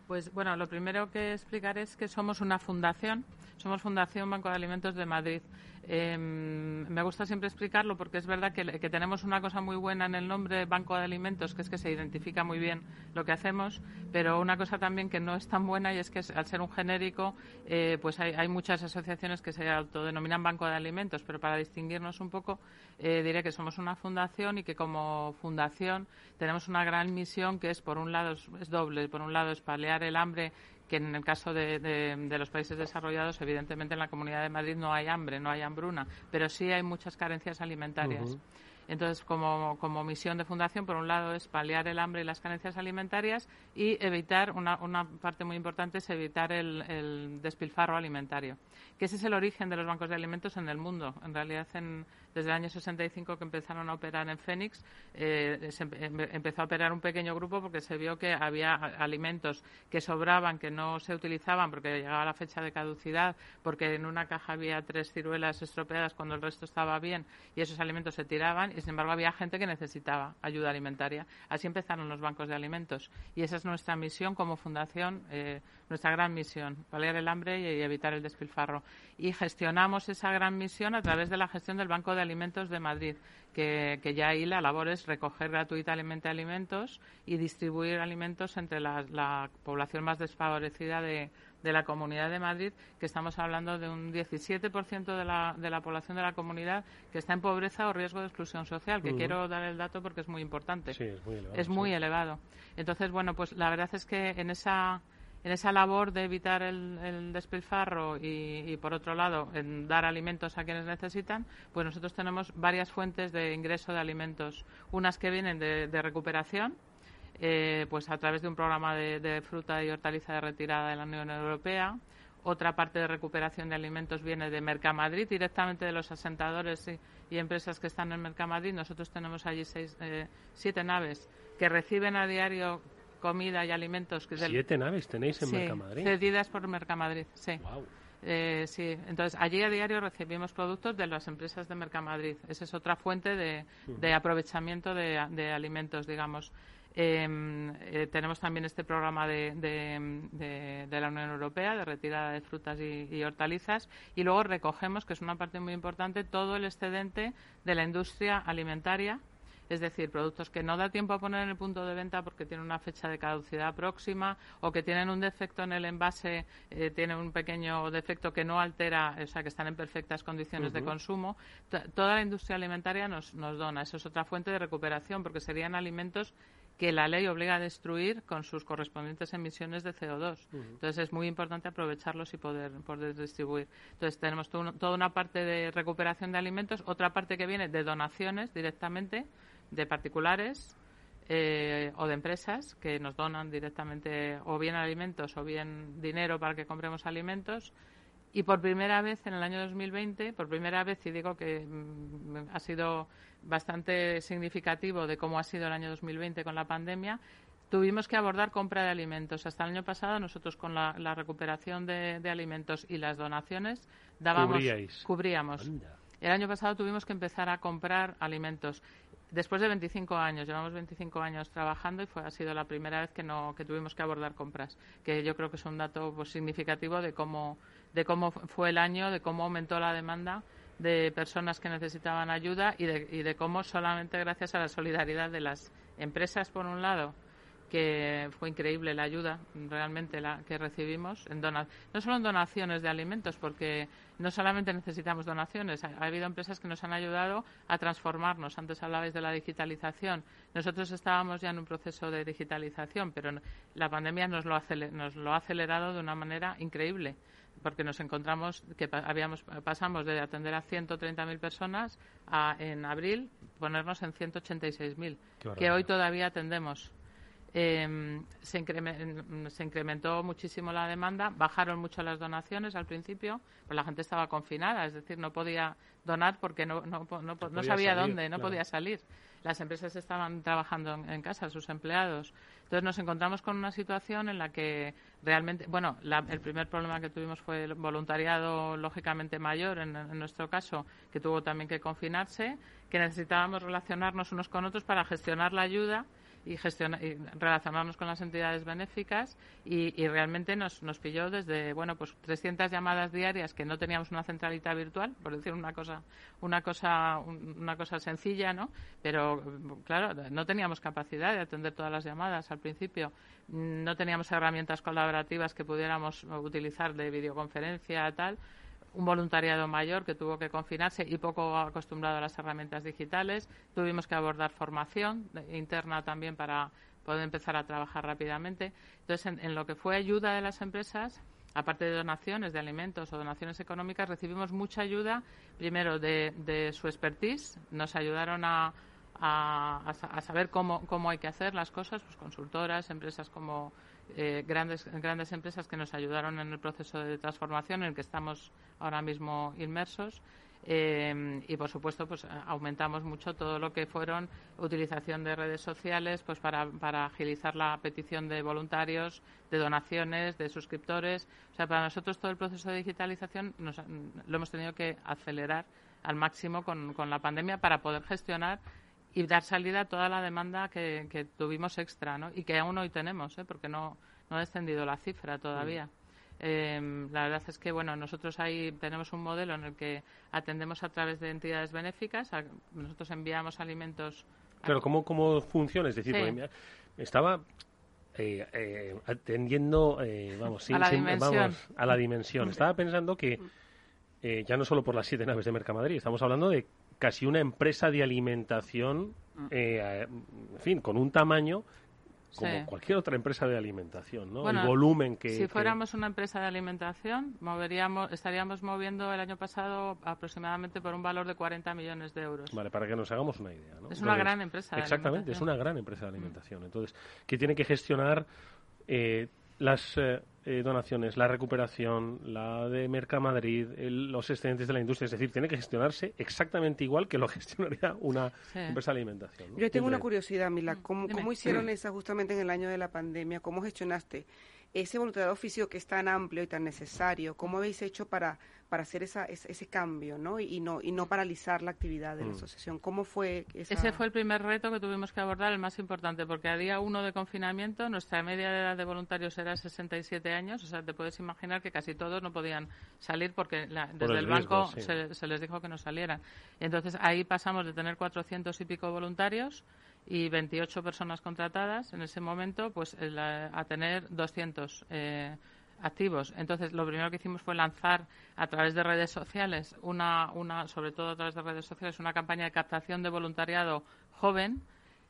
Speaker 14: Pues bueno, lo primero que explicar es que somos una fundación, somos Fundación Banco de Alimentos de Madrid. Em, me gusta siempre explicarlo porque es verdad que, tenemos una cosa muy buena en el nombre Banco de Alimentos, que es que se identifica muy bien lo que hacemos, pero una cosa también que no es tan buena y es que al ser un genérico, eh, pues hay, muchas asociaciones que se autodenominan Banco de Alimentos, pero para distinguirnos un poco eh, diré que somos una fundación y que como fundación tenemos una gran misión que es, por un lado, es doble. Por un lado, es paliar el hambre que en el caso de, los países desarrollados, evidentemente en la Comunidad de Madrid no hay hambre, no hay hambruna, pero sí hay muchas carencias alimentarias. Entonces, como, misión de fundación, por un lado, es paliar el hambre y las carencias alimentarias y evitar, una, una parte muy importante es evitar el, despilfarro alimentario, que ese es el origen de los bancos de alimentos en el mundo. En realidad, en, desde el año 65 que empezaron a operar en Fénix, eh, se empezó a operar un pequeño grupo porque se vio que había alimentos que sobraban, que no se utilizaban porque llegaba la fecha de caducidad, porque en una caja había tres ciruelas estropeadas cuando el resto estaba bien y esos alimentos se tiraban y sin embargo había gente que necesitaba ayuda alimentaria. Así empezaron los bancos de alimentos y esa es nuestra misión como fundación, eh, nuestra gran misión, paliar el hambre y evitar el despilfarro. Y gestionamos esa gran misión a través de la gestión del Banco de Alimentos de Madrid, que, ya ahí la labor es recoger gratuitamente alimentos y distribuir alimentos entre la, población más desfavorecida de, la Comunidad de Madrid, que estamos hablando de un 17% de la, de la población de la comunidad que está en pobreza o riesgo de exclusión social, que quiero dar el dato porque es muy importante.
Speaker 8: es muy elevado.
Speaker 14: Es muy elevado. Entonces, bueno, pues la verdad es que en esa en esa labor de evitar el, despilfarro y, por otro lado, en dar alimentos a quienes necesitan, pues nosotros tenemos varias fuentes de ingreso de alimentos. Unas que vienen de, recuperación, eh, pues a través de un programa de, fruta y hortaliza de retirada de la Unión Europea. Otra parte de recuperación de alimentos viene de Mercamadrid, directamente de los asentadores y, empresas que están en Mercamadrid. Nosotros tenemos allí seis, eh, siete naves que reciben a diario comida y alimentos. Que
Speaker 8: ¿Siete naves tenéis en Mercamadrid?
Speaker 14: cedidas por Mercamadrid, sí. Eh, sí, entonces allí a diario recibimos productos de las empresas de Mercamadrid. Esa es otra fuente de, aprovechamiento de, alimentos, digamos. Em, eh, tenemos también este programa de, la Unión Europea de retirada de frutas y, hortalizas y luego recogemos, que es una parte muy importante, todo el excedente de la industria alimentaria es decir, productos que no da tiempo a poner en el punto de venta porque tienen una fecha de caducidad próxima o que tienen un defecto en el envase, eh, tienen un pequeño defecto que no altera, o sea, que están en perfectas condiciones de consumo. toda la industria alimentaria nos, nos dona. Eso es otra fuente de recuperación porque serían alimentos que la ley obliga a destruir con sus correspondientes emisiones de CO2. Entonces es muy importante aprovecharlos y poder, poder distribuir. Entonces tenemos toda una parte de recuperación de alimentos, otra parte que viene de donaciones directamente de particulares eh, o de empresas que nos donan directamente o bien alimentos o bien dinero para que compremos alimentos. Y por primera vez en el año 2020, por primera vez, y digo que mm, ha sido bastante significativo de cómo ha sido el año 2020 con la pandemia, tuvimos que abordar compra de alimentos. Hasta el año pasado nosotros con la, recuperación de, alimentos y las donaciones dábamos, cubríamos. El año pasado tuvimos que empezar a comprar alimentos después de 25 años, llevamos 25 años trabajando y fue, ha sido la primera vez que, no, que tuvimos que abordar compras, que yo creo que es un dato pues, significativo de cómo, de cómo fue el año, de cómo aumentó la demanda de personas que necesitaban ayuda y de, y de cómo solamente gracias a la solidaridad de las empresas, por un lado, que fue increíble la ayuda realmente la que recibimos en no solo en donaciones de alimentos porque no solamente necesitamos donaciones ha, habido empresas que nos han ayudado a transformarnos. Antes hablabais de la digitalización. Nosotros estábamos ya en un proceso de digitalización pero la pandemia nos lo, nos lo ha acelerado de una manera increíble porque nos encontramos que habíamos pasamos de atender a 130.000 personas a en abril ponernos en 186.000 que hoy todavía atendemos eh, se, incrementó muchísimo la demanda, bajaron mucho las donaciones al principio, pues la gente estaba confinada, es decir, no podía donar porque no, no, no, sabía dónde, no podía salir. Las empresas estaban trabajando en, casa, sus empleados. Entonces nos encontramos con una situación en la que realmente, bueno, el primer problema que tuvimos fue el voluntariado lógicamente mayor, en, en nuestro caso, que tuvo también que confinarse, que necesitábamos relacionarnos unos con otros para gestionar la ayuda y, gestionar, y relacionarnos con las entidades benéficas y, realmente nos, nos pilló desde, bueno, pues 300 llamadas diarias que no teníamos una centralita virtual, por decir una cosa, una cosa, una cosa sencilla, ¿no? Pero, claro, no teníamos capacidad de atender todas las llamadas al principio. No teníamos herramientas colaborativas que pudiéramos utilizar de videoconferencia, tal un voluntariado mayor que tuvo que confinarse y poco acostumbrado a las herramientas digitales. Tuvimos que abordar formación interna también para poder empezar a trabajar rápidamente. Entonces, en, lo que fue ayuda de las empresas, aparte de donaciones de alimentos o donaciones económicas, recibimos mucha ayuda, primero de, su expertise, nos ayudaron a, a, saber cómo, cómo hay que hacer las cosas, pues consultoras, empresas como eh, grandes, grandes empresas que nos ayudaron en el proceso de transformación en el que estamos ahora mismo inmersos. Eh, y por supuesto pues aumentamos mucho todo lo que fueron utilización de redes sociales pues para, para agilizar la petición de voluntarios de donaciones de suscriptores o sea para nosotros todo el proceso de digitalización nos, lo hemos tenido que acelerar al máximo con, con la pandemia para poder gestionar y dar salida a toda la demanda que, tuvimos extra, ¿no? Y que aún hoy tenemos, ¿eh? Porque no, no ha descendido la cifra todavía. Mm. Em, la verdad es que, bueno, nosotros ahí tenemos un modelo en el que atendemos a través de entidades benéficas. nosotros enviamos alimentos.
Speaker 8: Claro, ¿cómo, cómo funciona? Es decir, estaba eh, eh, atendiendo, eh, vamos, a, la vamos, a la dimensión. Estaba pensando que ya no solo por las siete naves de Mercamadrid, estamos hablando de casi una empresa de alimentación, mm. eh, en fin, con un tamaño como cualquier otra empresa de alimentación, ¿no? el volumen que...
Speaker 14: Si fuéramos una empresa de alimentación, moveríamos, estaríamos moviendo el año pasado aproximadamente por un valor de 40 millones de euros.
Speaker 8: Vale, para que nos hagamos una idea, ¿no?
Speaker 14: Es una gran empresa
Speaker 8: Exactamente, es una gran empresa de alimentación. Entonces, que tiene que gestionar eh, las eh, eh, donaciones, la recuperación, la de Mercamadrid, los excedentes de la industria. Es decir, tiene que gestionarse exactamente igual que lo *laughs* gestionaría una empresa de alimentación.
Speaker 12: Yo tengo una curiosidad, Mila. ¿Cómo, ¿Cómo, hicieron esa justamente en el año de la pandemia? ¿Cómo gestionaste ese voluntariado físico que es tan amplio y tan necesario? ¿Cómo habéis hecho para para hacer esa, ese, cambio ¿no? Y, no y no paralizar la actividad de la mm. asociación. ¿Cómo fue
Speaker 14: Ese fue el primer reto que tuvimos que abordar, el más importante, porque a día uno de confinamiento nuestra media de edad de voluntarios era 67 años, o sea, te puedes imaginar que casi todos no podían salir porque desde el, banco se, se, les dijo que no salieran. Y entonces ahí pasamos de tener 400 y pico voluntarios y 28 personas contratadas en ese momento pues a tener 200 eh, activos. Entonces, lo primero que hicimos fue lanzar a través de redes sociales, una, una, sobre todo a través de redes sociales, una campaña de captación de voluntariado joven.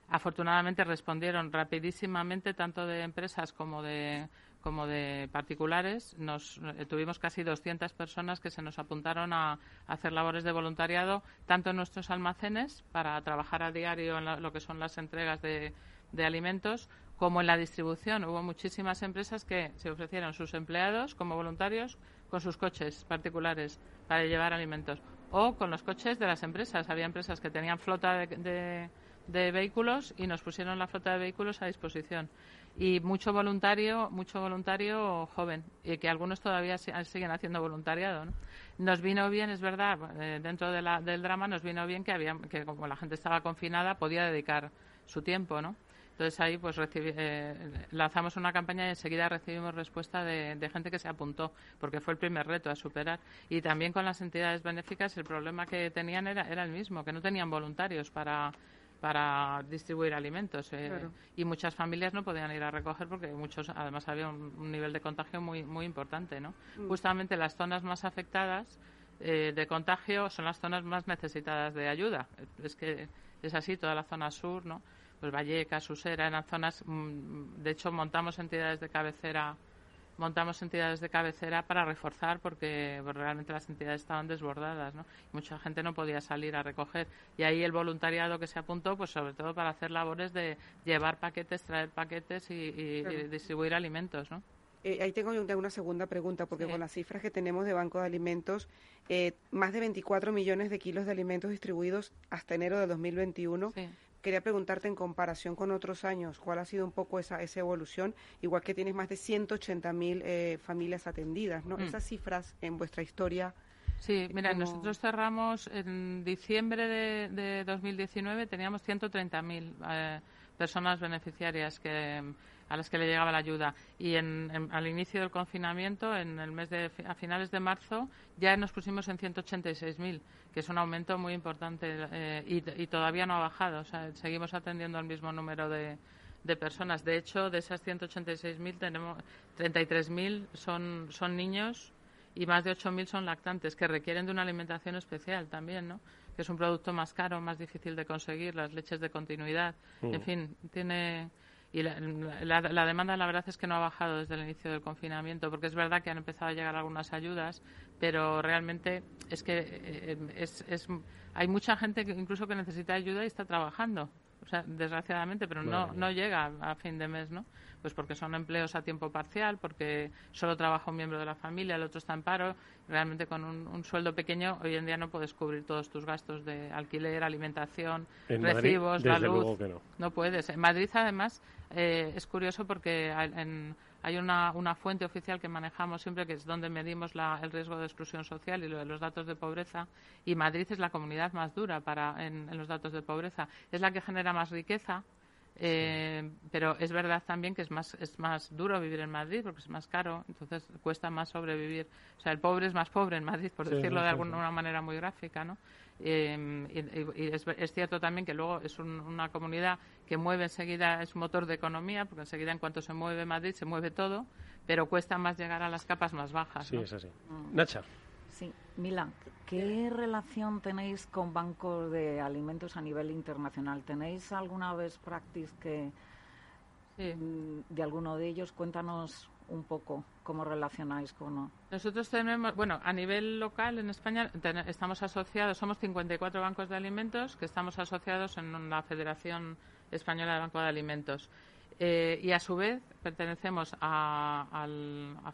Speaker 14: Afortunadamente respondieron rapidísimamente tanto de empresas como de como de particulares. Nos eh, tuvimos casi 200 personas que se nos apuntaron a, hacer labores de voluntariado, tanto en nuestros almacenes para trabajar a diario en lo que son las entregas de, de alimentos, como en la distribución. Hubo muchísimas empresas que se ofrecieron sus empleados como voluntarios con sus coches particulares para llevar alimentos o con los coches de las empresas. Había empresas que tenían flota de, vehículos y nos pusieron la flota de vehículos a disposición. Y mucho voluntario, mucho voluntario joven, y que algunos todavía siguen haciendo voluntariado. Nos vino bien, es verdad, eh, dentro del drama nos vino bien que, había, que como la gente estaba confinada podía dedicar su tiempo, ¿no? Entonces ahí pues eh, lanzamos una campaña y enseguida recibimos respuesta de, gente que se apuntó, porque fue el primer reto a superar. Y también con las entidades benéficas el problema que tenían era, era el mismo, que no tenían voluntarios para para distribuir alimentos eh, y muchas familias no podían ir a recoger porque muchos además había un, nivel de contagio muy muy importante no mm. justamente las zonas más afectadas eh, de contagio son las zonas más necesitadas de ayuda. Es que es así toda la zona sur no pues Vallecas, Usera, eran zonas, mm, de hecho montamos entidades de cabecera montamos entidades de cabecera para reforzar porque realmente las entidades estaban desbordadas, ¿no? mucha gente no podía salir a recoger. Y ahí el voluntariado que se apuntó, pues sobre todo para hacer labores de llevar paquetes, traer paquetes y, distribuir alimentos, ¿no?
Speaker 12: Eh, ahí tengo una segunda pregunta, porque con las cifras que tenemos de Banco de Alimentos, eh, más de 24 millones de kilos de alimentos distribuidos hasta enero de 2021. Sí quería preguntarte en comparación con otros años, ¿cuál ha sido un poco esa, esa evolución? Igual que tienes más de 180 mil eh, familias atendidas, ¿no? Mm. Esas cifras en vuestra historia.
Speaker 14: Sí, mira, nosotros cerramos en diciembre de, de 2019, teníamos 130.000 eh, personas beneficiarias que a las que le llegaba la ayuda. Y en, al inicio del confinamiento, en el mes de a finales de marzo, ya nos pusimos en 186.000, que es un aumento muy importante eh, y, todavía no ha bajado. O sea, seguimos atendiendo al mismo número de, de personas. De hecho, de esas 186.000 tenemos 33.000 son son niños y más de 8.000 son lactantes que requieren de una alimentación especial también, ¿no? Que es un producto más caro, más difícil de conseguir, las leches de continuidad. En mm. fin, tiene y la, la, demanda la verdad es que no ha bajado desde el inicio del confinamiento porque es verdad que han empezado a llegar algunas ayudas pero realmente es que eh, es, es, hay mucha gente que incluso que necesita ayuda y está trabajando sea, desgraciadamente, pero no, no llega a fin de mes, ¿no? Pues porque son empleos a tiempo parcial, porque solo trabaja un miembro de la familia, el otro está en paro. Realmente con un, sueldo pequeño hoy en día no puedes cubrir todos tus gastos de alquiler, alimentación, recibos, la luz.
Speaker 8: no.
Speaker 14: no. puedes. En Madrid, además, eh, es curioso porque en hay una, una, fuente oficial que manejamos siempre, que es donde medimos el riesgo de exclusión social y los datos de pobreza, y Madrid es la comunidad más dura para, en, los datos de pobreza. Es la que genera más riqueza, eh, pero es verdad también que es más, es más duro vivir en Madrid porque es más caro, entonces cuesta más sobrevivir. O sea, el pobre es más pobre en Madrid, por decirlo de alguna manera muy gráfica, ¿no? Eh, y, es, cierto también que luego es una comunidad que mueve enseguida, es motor de economía, porque enseguida en cuanto se mueve Madrid se mueve todo, pero cuesta más llegar a las capas más bajas.
Speaker 8: Sí, es así. Mm. Nacha.
Speaker 13: Sí, Milan, ¿qué relación tenéis con bancos de alimentos a nivel internacional? ¿Tenéis alguna vez practice que de alguno de ellos. Cuéntanos un poco cómo relacionáis con.
Speaker 14: Nosotros tenemos, bueno, a nivel local en España estamos asociados, somos 54 bancos de alimentos que estamos asociados en la Federación Española de Banco de Alimentos. Eh, y a su vez pertenecemos a,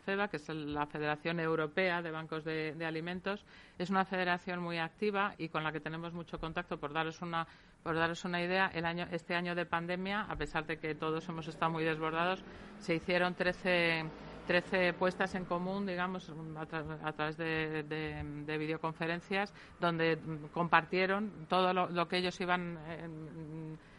Speaker 14: FEBA, que es la Federación Europea de Bancos de, Alimentos. Es una federación muy activa y con la que tenemos mucho contacto. Por daros una, por daros una idea, el año, este año de pandemia, a pesar de que todos hemos estado muy desbordados, se hicieron 13, 13 puestas en común, digamos, a, través de, videoconferencias, donde compartieron todo lo, que ellos iban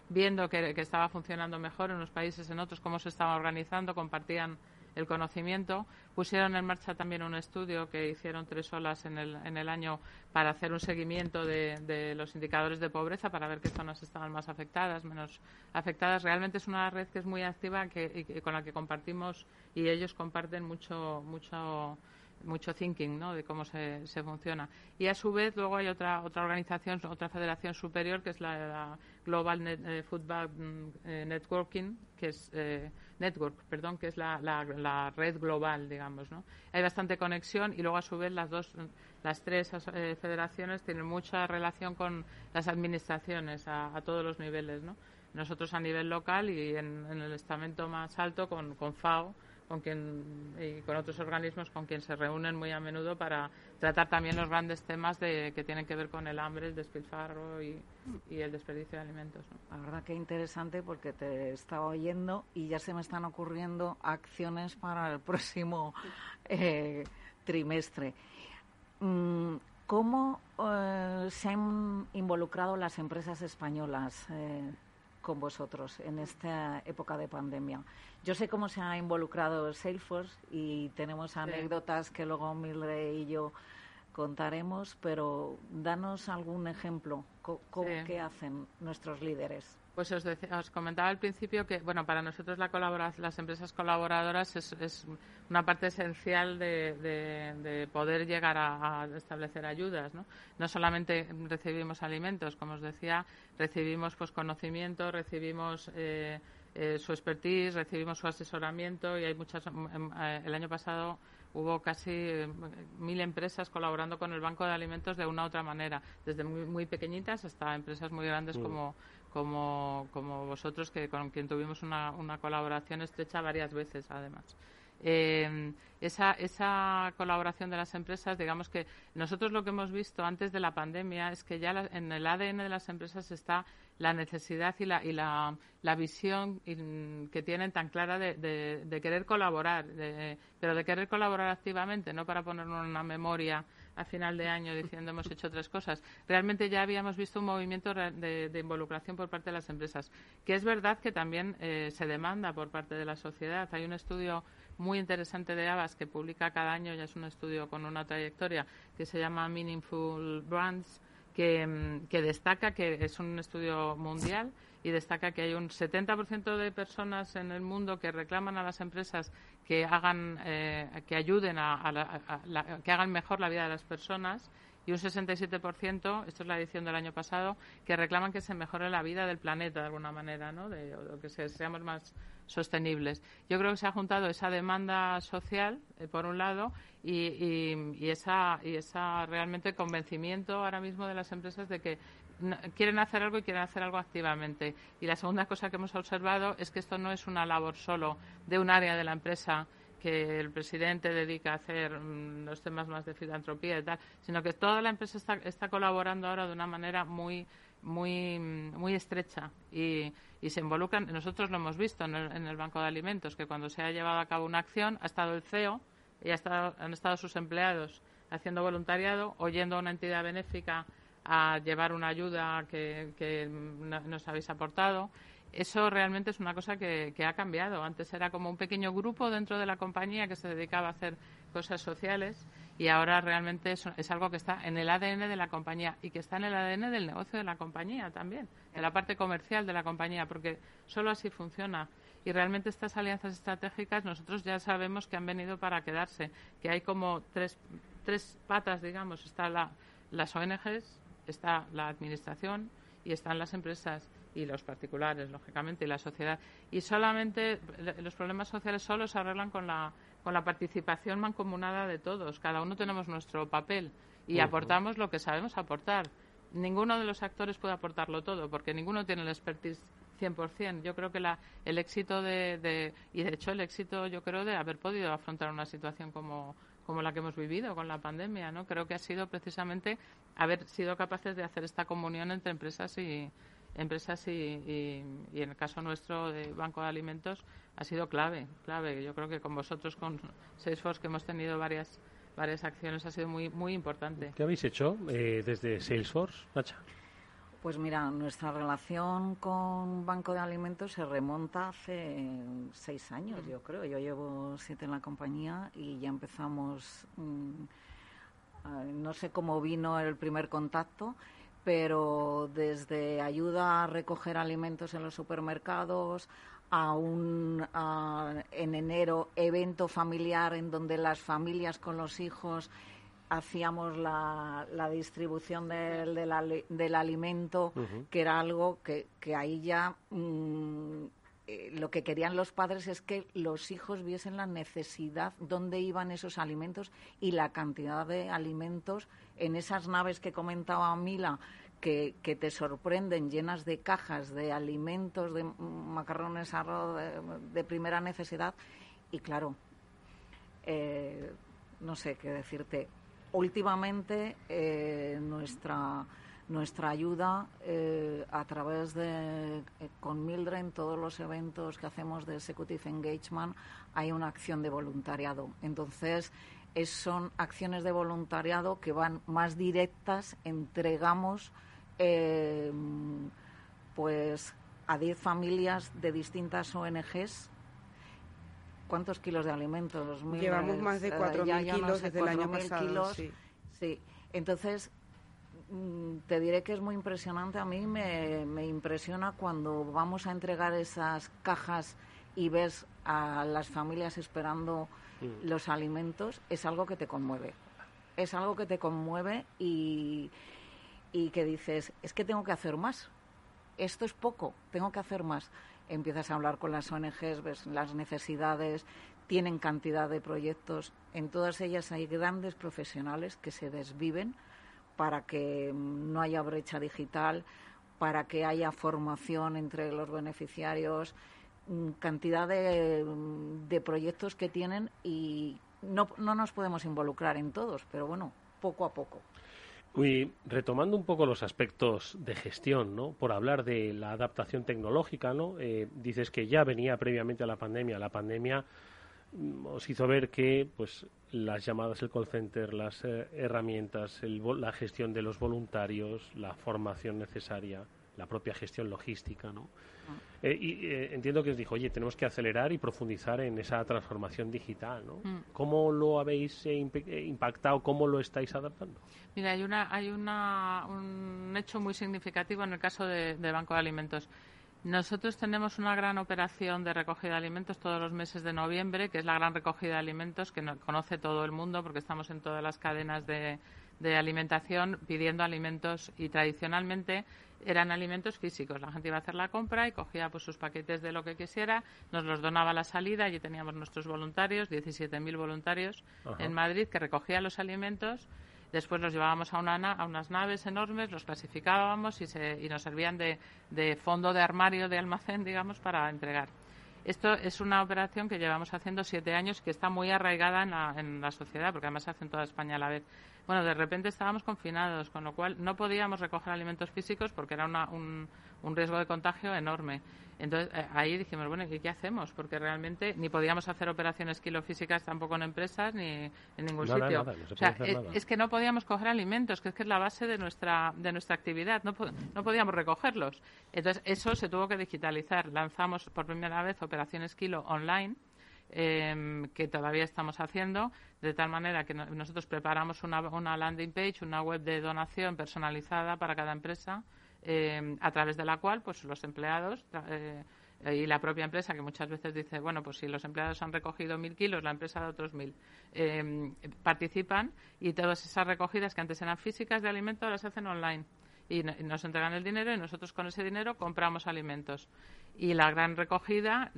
Speaker 14: viendo que, estaba funcionando mejor en unos países, en otros, cómo se estaba organizando, compartían el conocimiento. Pusieron en marcha también un estudio que hicieron tres olas en el, en el año para hacer un seguimiento de, los indicadores de pobreza para ver qué zonas estaban más afectadas, menos afectadas. Realmente es una red que es muy activa que, y con la que compartimos y ellos comparten mucho, mucho mucho thinking ¿no? de cómo se, se, funciona. Y a su vez luego hay otra otra organización, otra federación superior que es la, Global eh, Football mm, eh, Networking, que es eh, Network, perdón, que es la, la, red global, digamos. ¿no? Hay bastante conexión y luego a su vez las dos, las tres federaciones tienen mucha relación con las administraciones a, todos los niveles. ¿no? Nosotros a nivel local y en, en el estamento más alto con, con FAO con quien y con otros organismos con quien se reúnen muy a menudo para tratar también los grandes temas de, que tienen que ver con el hambre, el despilfarro y, el desperdicio de alimentos.
Speaker 13: La verdad que interesante porque te estaba oyendo y ya se me están ocurriendo acciones para el próximo eh, trimestre. Mm, ¿Cómo eh, se han involucrado las empresas españolas? Eh, con vosotros en esta época de pandemia. Yo sé cómo se ha involucrado Salesforce y tenemos anécdotas que luego Mildred y yo contaremos, pero danos algún ejemplo. ¿Qué hacen nuestros líderes?
Speaker 14: Pues os, os, comentaba al principio que, bueno, para nosotros la las empresas colaboradoras es, una parte esencial de, poder llegar a, establecer ayudas, ¿no? No solamente recibimos alimentos, como os decía, recibimos pues conocimiento, recibimos eh, eh, su expertise, recibimos su asesoramiento y hay muchas. Em, eh, el año pasado hubo casi mil empresas colaborando con el Banco de Alimentos de una u otra manera, desde muy, pequeñitas hasta empresas muy grandes mm. como como, como vosotros, que con quien tuvimos una, una colaboración estrecha varias veces, además. Eh, esa, esa colaboración de las empresas, digamos que nosotros lo que hemos visto antes de la pandemia es que ya en el ADN de las empresas está la necesidad y la, y la, visión que tienen tan clara de, de, querer colaborar, pero de querer colaborar activamente, no para poner una memoria a final de año diciendo hemos hecho tres cosas. Realmente ya habíamos visto un movimiento de, involucración por parte de las empresas, que es verdad que también eh, se demanda por parte de la sociedad. Hay un estudio muy interesante de Abbas que publica cada año, ya es un estudio con una trayectoria, que se llama Meaningful Brands, que, mm, que destaca que es un estudio mundial y destaca que hay un 70% de personas en el mundo que reclaman a las empresas que hagan, eh, que ayuden a, que hagan mejor la vida de las personas y un 67%, esto es la edición del año pasado, que reclaman que se mejore la vida del planeta de alguna manera, ¿no? De, o que seamos más sostenibles. Yo creo que se ha juntado esa demanda social, eh, por un lado, y, y, esa, y realmente convencimiento ahora mismo de las empresas de que quieren hacer algo y quieren hacer algo activamente. Y la segunda cosa que hemos observado es que esto no es una labor solo de un área de la empresa que el presidente dedica a hacer mm, los temas más de filantropía y tal, sino que toda la empresa está, colaborando ahora de una manera muy muy muy estrecha y, se involucran. Nosotros lo hemos visto en el, en el, Banco de Alimentos que cuando se ha llevado a cabo una acción ha estado el CEO y ha estado, han estado sus empleados haciendo voluntariado, oyendo a una entidad benéfica a llevar una ayuda que, nos habéis aportado. Eso realmente es una cosa que, ha cambiado. Antes era como un pequeño grupo dentro de la compañía que se dedicaba a hacer cosas sociales y ahora realmente es, algo que está en el ADN de la compañía y que está en el ADN del negocio de la compañía también, en la parte comercial de la compañía, porque solo así funciona. Y realmente estas alianzas estratégicas nosotros ya sabemos que han venido para quedarse, que hay como tres, tres patas, digamos. Está la, las ONGs, está la administración y están las empresas. Y los particulares, lógicamente, y la sociedad. Y solamente los problemas sociales solo se arreglan con la, con la participación mancomunada de todos. Cada uno tenemos nuestro papel y aportamos lo que sabemos aportar. Ninguno de los actores puede aportarlo todo porque ninguno tiene el expertise 100%. Yo creo que la, el éxito de, y de hecho el éxito yo creo de haber podido afrontar una situación como, como la que hemos vivido con la pandemia, ¿no? Creo que ha sido precisamente haber sido capaces de hacer esta comunión entre empresas y empresas y, y, en el caso nuestro de Banco de Alimentos ha sido clave, clave. Yo creo que con vosotros, con Salesforce, que hemos tenido varias varias acciones, ha sido muy muy importante.
Speaker 8: ¿Qué habéis hecho eh, desde Salesforce, Nacha?
Speaker 13: Pues mira, nuestra relación con Banco de Alimentos se remonta hace seis años, yo creo. Yo llevo siete en la compañía y ya empezamos, mm, no sé cómo vino el primer contacto, pero desde ayuda a recoger alimentos en los supermercados a un en enero evento familiar en donde las familias con los hijos hacíamos la, distribución del, del, alimento, que era algo que, que ahí ya mm, eh, lo que querían los padres es que los hijos viesen la necesidad, dónde iban esos alimentos y la cantidad de alimentos en esas naves que comentaba Mila. Que, que te sorprenden llenas de cajas de alimentos, de macarrones, arroz de, primera necesidad. Y claro, eh, no sé qué decirte, últimamente eh, nuestra nuestra ayuda eh, a través de eh, con Mildred en todos los eventos que hacemos de Executive Engagement hay una acción de voluntariado entonces son acciones de voluntariado que van más directas entregamos pues a 10 familias de distintas ONGs ¿Cuántos kilos de alimentos?
Speaker 12: Llevamos más de 4.000 eh, kilos desde el año pasado.
Speaker 13: sí. Entonces, te diré que es muy impresionante. A mí me, impresiona cuando vamos a entregar esas cajas y ves a las familias esperando mm. los alimentos. Es algo que te conmueve. Es algo que te conmueve y, y que dices, es que tengo que hacer más. Esto es poco, tengo que hacer más empiezas a hablar con las ONGs, ves las necesidades, tienen cantidad de proyectos. En todas ellas hay grandes profesionales que se desviven para que no haya brecha digital, para que haya formación entre los beneficiarios, mm, cantidad de, de proyectos que tienen y no, no nos podemos involucrar en todos, pero bueno, poco a poco.
Speaker 8: Y retomando un poco los aspectos de gestión, ¿no? Por hablar de la adaptación tecnológica, ¿no? Eh, dices que ya venía previamente a la pandemia. La pandemia mm, os hizo ver que, pues, las llamadas, el call center, las eh, herramientas, la gestión de los voluntarios, la formación necesaria, la propia gestión logística, ¿no? Ah. Eh, y eh, entiendo que os dijo, oye, tenemos que acelerar y profundizar en esa transformación digital, ¿no? Mm. ¿Cómo lo habéis impactado? ¿Cómo lo estáis adaptando?
Speaker 14: Mira, hay una hay una, un hecho muy significativo en el caso de, de Banco de Alimentos. Nosotros tenemos una gran operación de recogida de alimentos todos los meses de noviembre, que es la gran recogida de alimentos que conoce todo el mundo porque estamos en todas las cadenas de, de alimentación pidiendo alimentos y tradicionalmente eran alimentos físicos. La gente iba a hacer la compra y cogía pues, sus paquetes de lo que quisiera, nos los donaba a la salida. Allí teníamos nuestros voluntarios, 17.000 voluntarios en Madrid que recogían los alimentos. Después los llevábamos a, una, a unas naves enormes, los clasificábamos y, se, y nos servían de, de fondo de armario, de almacén, digamos, para entregar. Esto es una operación que llevamos haciendo siete años que está muy arraigada en la, en la sociedad, porque además se hace en toda España a la vez. Bueno, de repente estábamos confinados, con lo cual no podíamos recoger alimentos físicos porque era un, un riesgo de contagio enorme. Entonces eh, ahí dijimos, bueno, ¿y qué hacemos? Porque realmente ni podíamos hacer operaciones quilofísicas tampoco en empresas ni en ningún sitio. o sea, es, que no podíamos coger alimentos, que es que es la base de nuestra de nuestra actividad, no, no podíamos recogerlos. Entonces eso se tuvo que digitalizar. Lanzamos por primera vez operaciones kilo online. Em, que todavía estamos haciendo, de tal manera que nosotros preparamos una, una landing page, una web de donación personalizada para cada empresa, eh, a través de la cual pues los empleados eh, y la propia empresa, que muchas veces dice, bueno, pues si los empleados han recogido mil kilos, la empresa de otros mil, eh, participan y todas esas recogidas que antes eran físicas de alimentos las hacen online y, nos entregan el dinero y nosotros con ese dinero compramos alimentos. Y la gran recogida,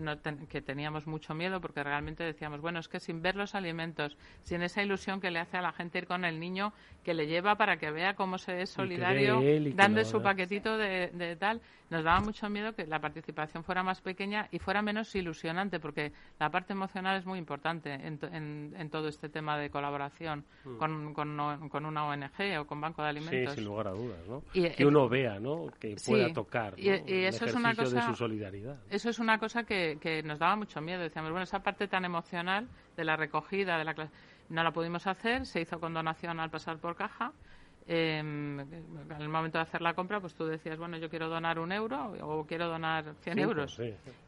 Speaker 14: que teníamos mucho miedo porque realmente decíamos, bueno, es que sin ver los alimentos, sin esa ilusión que le hace a la gente ir con el niño que le lleva para que vea cómo se es solidario, dando su paquetito de, tal, nos daba mucho miedo que la participación fuera más pequeña y fuera menos ilusionante, porque la parte emocional es muy importante en, todo este tema de colaboración mm. con, con, una ONG o con Banco de Alimentos.
Speaker 8: Sí, sin lugar a dudas, ¿no? Que uno vea, ¿no? Que pueda tocar
Speaker 14: y, eso es una cosa,
Speaker 8: de su solidaridad.
Speaker 14: Eso es una cosa que, que nos daba mucho miedo. Decíamos, bueno, esa parte tan emocional de la recogida, de la no la pudimos hacer, se hizo con donación al pasar por caja. Eh, en el momento de hacer la compra, pues tú decías, bueno, yo quiero donar un euro o quiero donar 100 euros.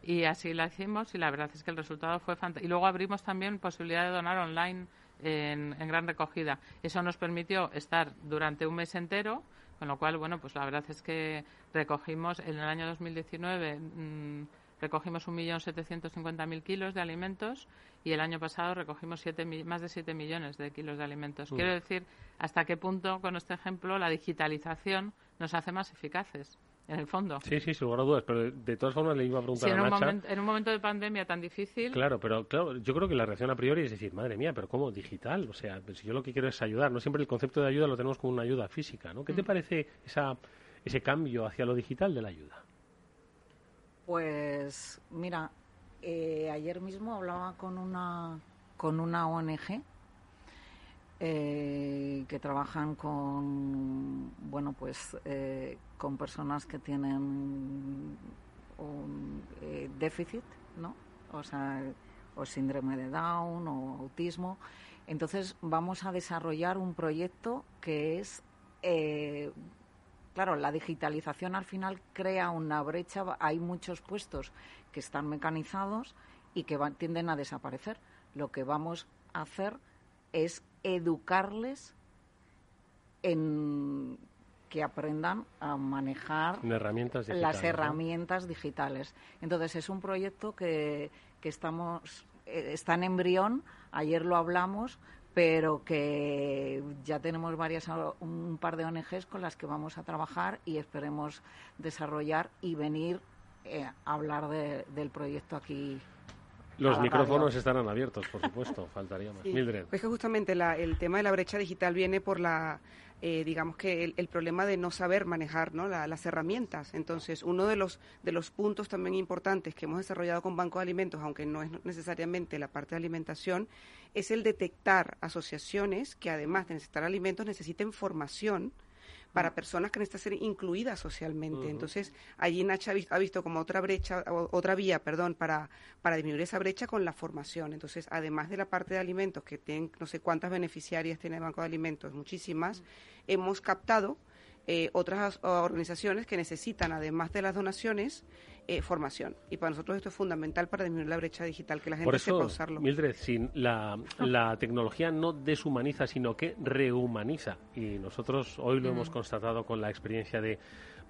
Speaker 14: Y así la hicimos y la verdad es que el resultado fue fantástico. Y luego abrimos también posibilidad de donar online en, gran recogida. Eso nos permitió estar durante un mes entero, con lo cual, bueno, pues la verdad es que recogimos en el año 2019 mmm, recogimos 1.750.000 kilos de alimentos y el año pasado recogimos siete, más de 7 millones de kilos de alimentos. Mm. Quiero decir hasta qué punto, con este ejemplo, la digitalización nos hace más eficaces en el fondo.
Speaker 8: Sí, sí, sin lugar a dudas, pero de todas formas le iba a preguntar
Speaker 14: en
Speaker 8: a
Speaker 14: un, momento, en un momento de pandemia tan difícil...
Speaker 8: Claro, pero claro, yo creo que la reacción a priori es decir, madre mía, pero ¿cómo digital? O sea, pues si yo lo que quiero es ayudar, no siempre el concepto de ayuda lo tenemos como una ayuda física, ¿no? ¿Qué te mm. parece esa, ese cambio hacia lo digital de la ayuda?
Speaker 13: Pues mira, eh, ayer mismo hablaba con una, con una ONG eh, que trabajan con bueno pues eh, con personas que tienen un déficit no o sea o síndrome de Down o autismo. Entonces vamos a desarrollar un proyecto que es claro, la digitalización al final crea una brecha, hay muchos puestos que están mecanizados y que tienden a desaparecer. Lo que vamos a hacer es educarles en que aprendan a manejar las herramientas digitales. Entonces es un proyecto que, que estamos eh, está en embrión. Ayer lo hablamos, pero que ya tenemos varias un par de ONGs con las que vamos a trabajar y esperemos desarrollar y venir eh, a hablar del proyecto aquí.
Speaker 8: Los micrófonos estarán abiertos, por supuesto, faltaría más. Mildred.
Speaker 12: Pues que justamente el tema de la brecha digital viene por la eh, digamos que el, problema de no saber manejar ¿no? las herramientas. Entonces, uno de los, de los puntos también importantes que hemos desarrollado con Banco de Alimentos, aunque no es necesariamente la parte de alimentación, es el detectar asociaciones que además de necesitar alimentos necesiten formación para personas que necesitan ser incluidas socialmente. Entonces, allí Nacha ha visto, como otra brecha, otra vía, perdón, para, para disminuir esa brecha con la formación. Entonces, además de la parte de alimentos, que tienen no sé cuántas beneficiarias tiene el Banco de Alimentos, muchísimas, hemos captado eh, otras organizaciones que necesitan, además de las donaciones, eh, formación. Y para nosotros esto es fundamental para disminuir la brecha digital, que la gente
Speaker 8: Por eso,
Speaker 12: sepa usarlo.
Speaker 8: Mildred, sin la, la, tecnología no deshumaniza, sino que rehumaniza. Y nosotros hoy lo hemos mm. constatado con la experiencia de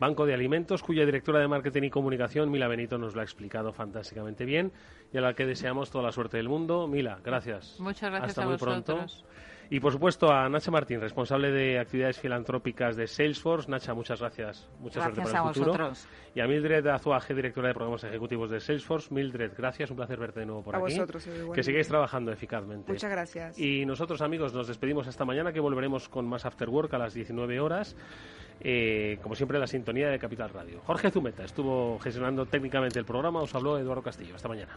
Speaker 8: Banco de Alimentos, cuya directora de Marketing y Comunicación, Mila Benito, nos lo ha explicado fantásticamente bien y a la que deseamos toda la suerte del mundo. Mila, gracias.
Speaker 14: Muchas gracias
Speaker 8: Hasta
Speaker 14: muy
Speaker 8: pronto. Y por supuesto a Nacha Martín, responsable de actividades filantrópicas de Salesforce. Nacha, muchas gracias. Mucha
Speaker 13: suerte
Speaker 8: para
Speaker 13: el futuro.
Speaker 8: Y a Mildred Azuaje, directora de programas ejecutivos de Salesforce. Mildred, gracias, un placer verte de nuevo por
Speaker 12: a
Speaker 8: aquí.
Speaker 12: Vosotros,
Speaker 8: que sigáis trabajando eficazmente.
Speaker 12: Muchas gracias.
Speaker 8: Y nosotros, amigos, nos despedimos esta mañana, que volveremos con más After Work a las 19 horas. Eh, como siempre, la sintonía de Capital Radio. Jorge Zumeta estuvo gestionando técnicamente el programa. Os habló Eduardo Castillo. Hasta mañana.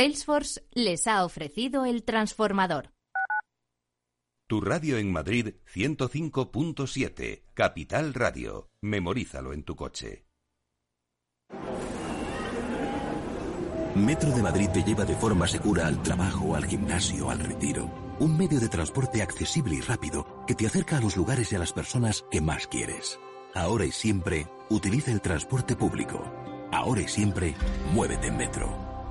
Speaker 11: Salesforce les ha ofrecido el transformador.
Speaker 2: Tu radio en Madrid 105.7, Capital Radio. Memorízalo en tu coche.
Speaker 15: Metro de Madrid te lleva de forma segura al trabajo, al gimnasio, al retiro. un medio de transporte accesible y rápido que te acerca a los lugares y a las personas que más quieres. Ahora y siempre, utiliza el transporte público. Ahora y siempre, muévete en metro.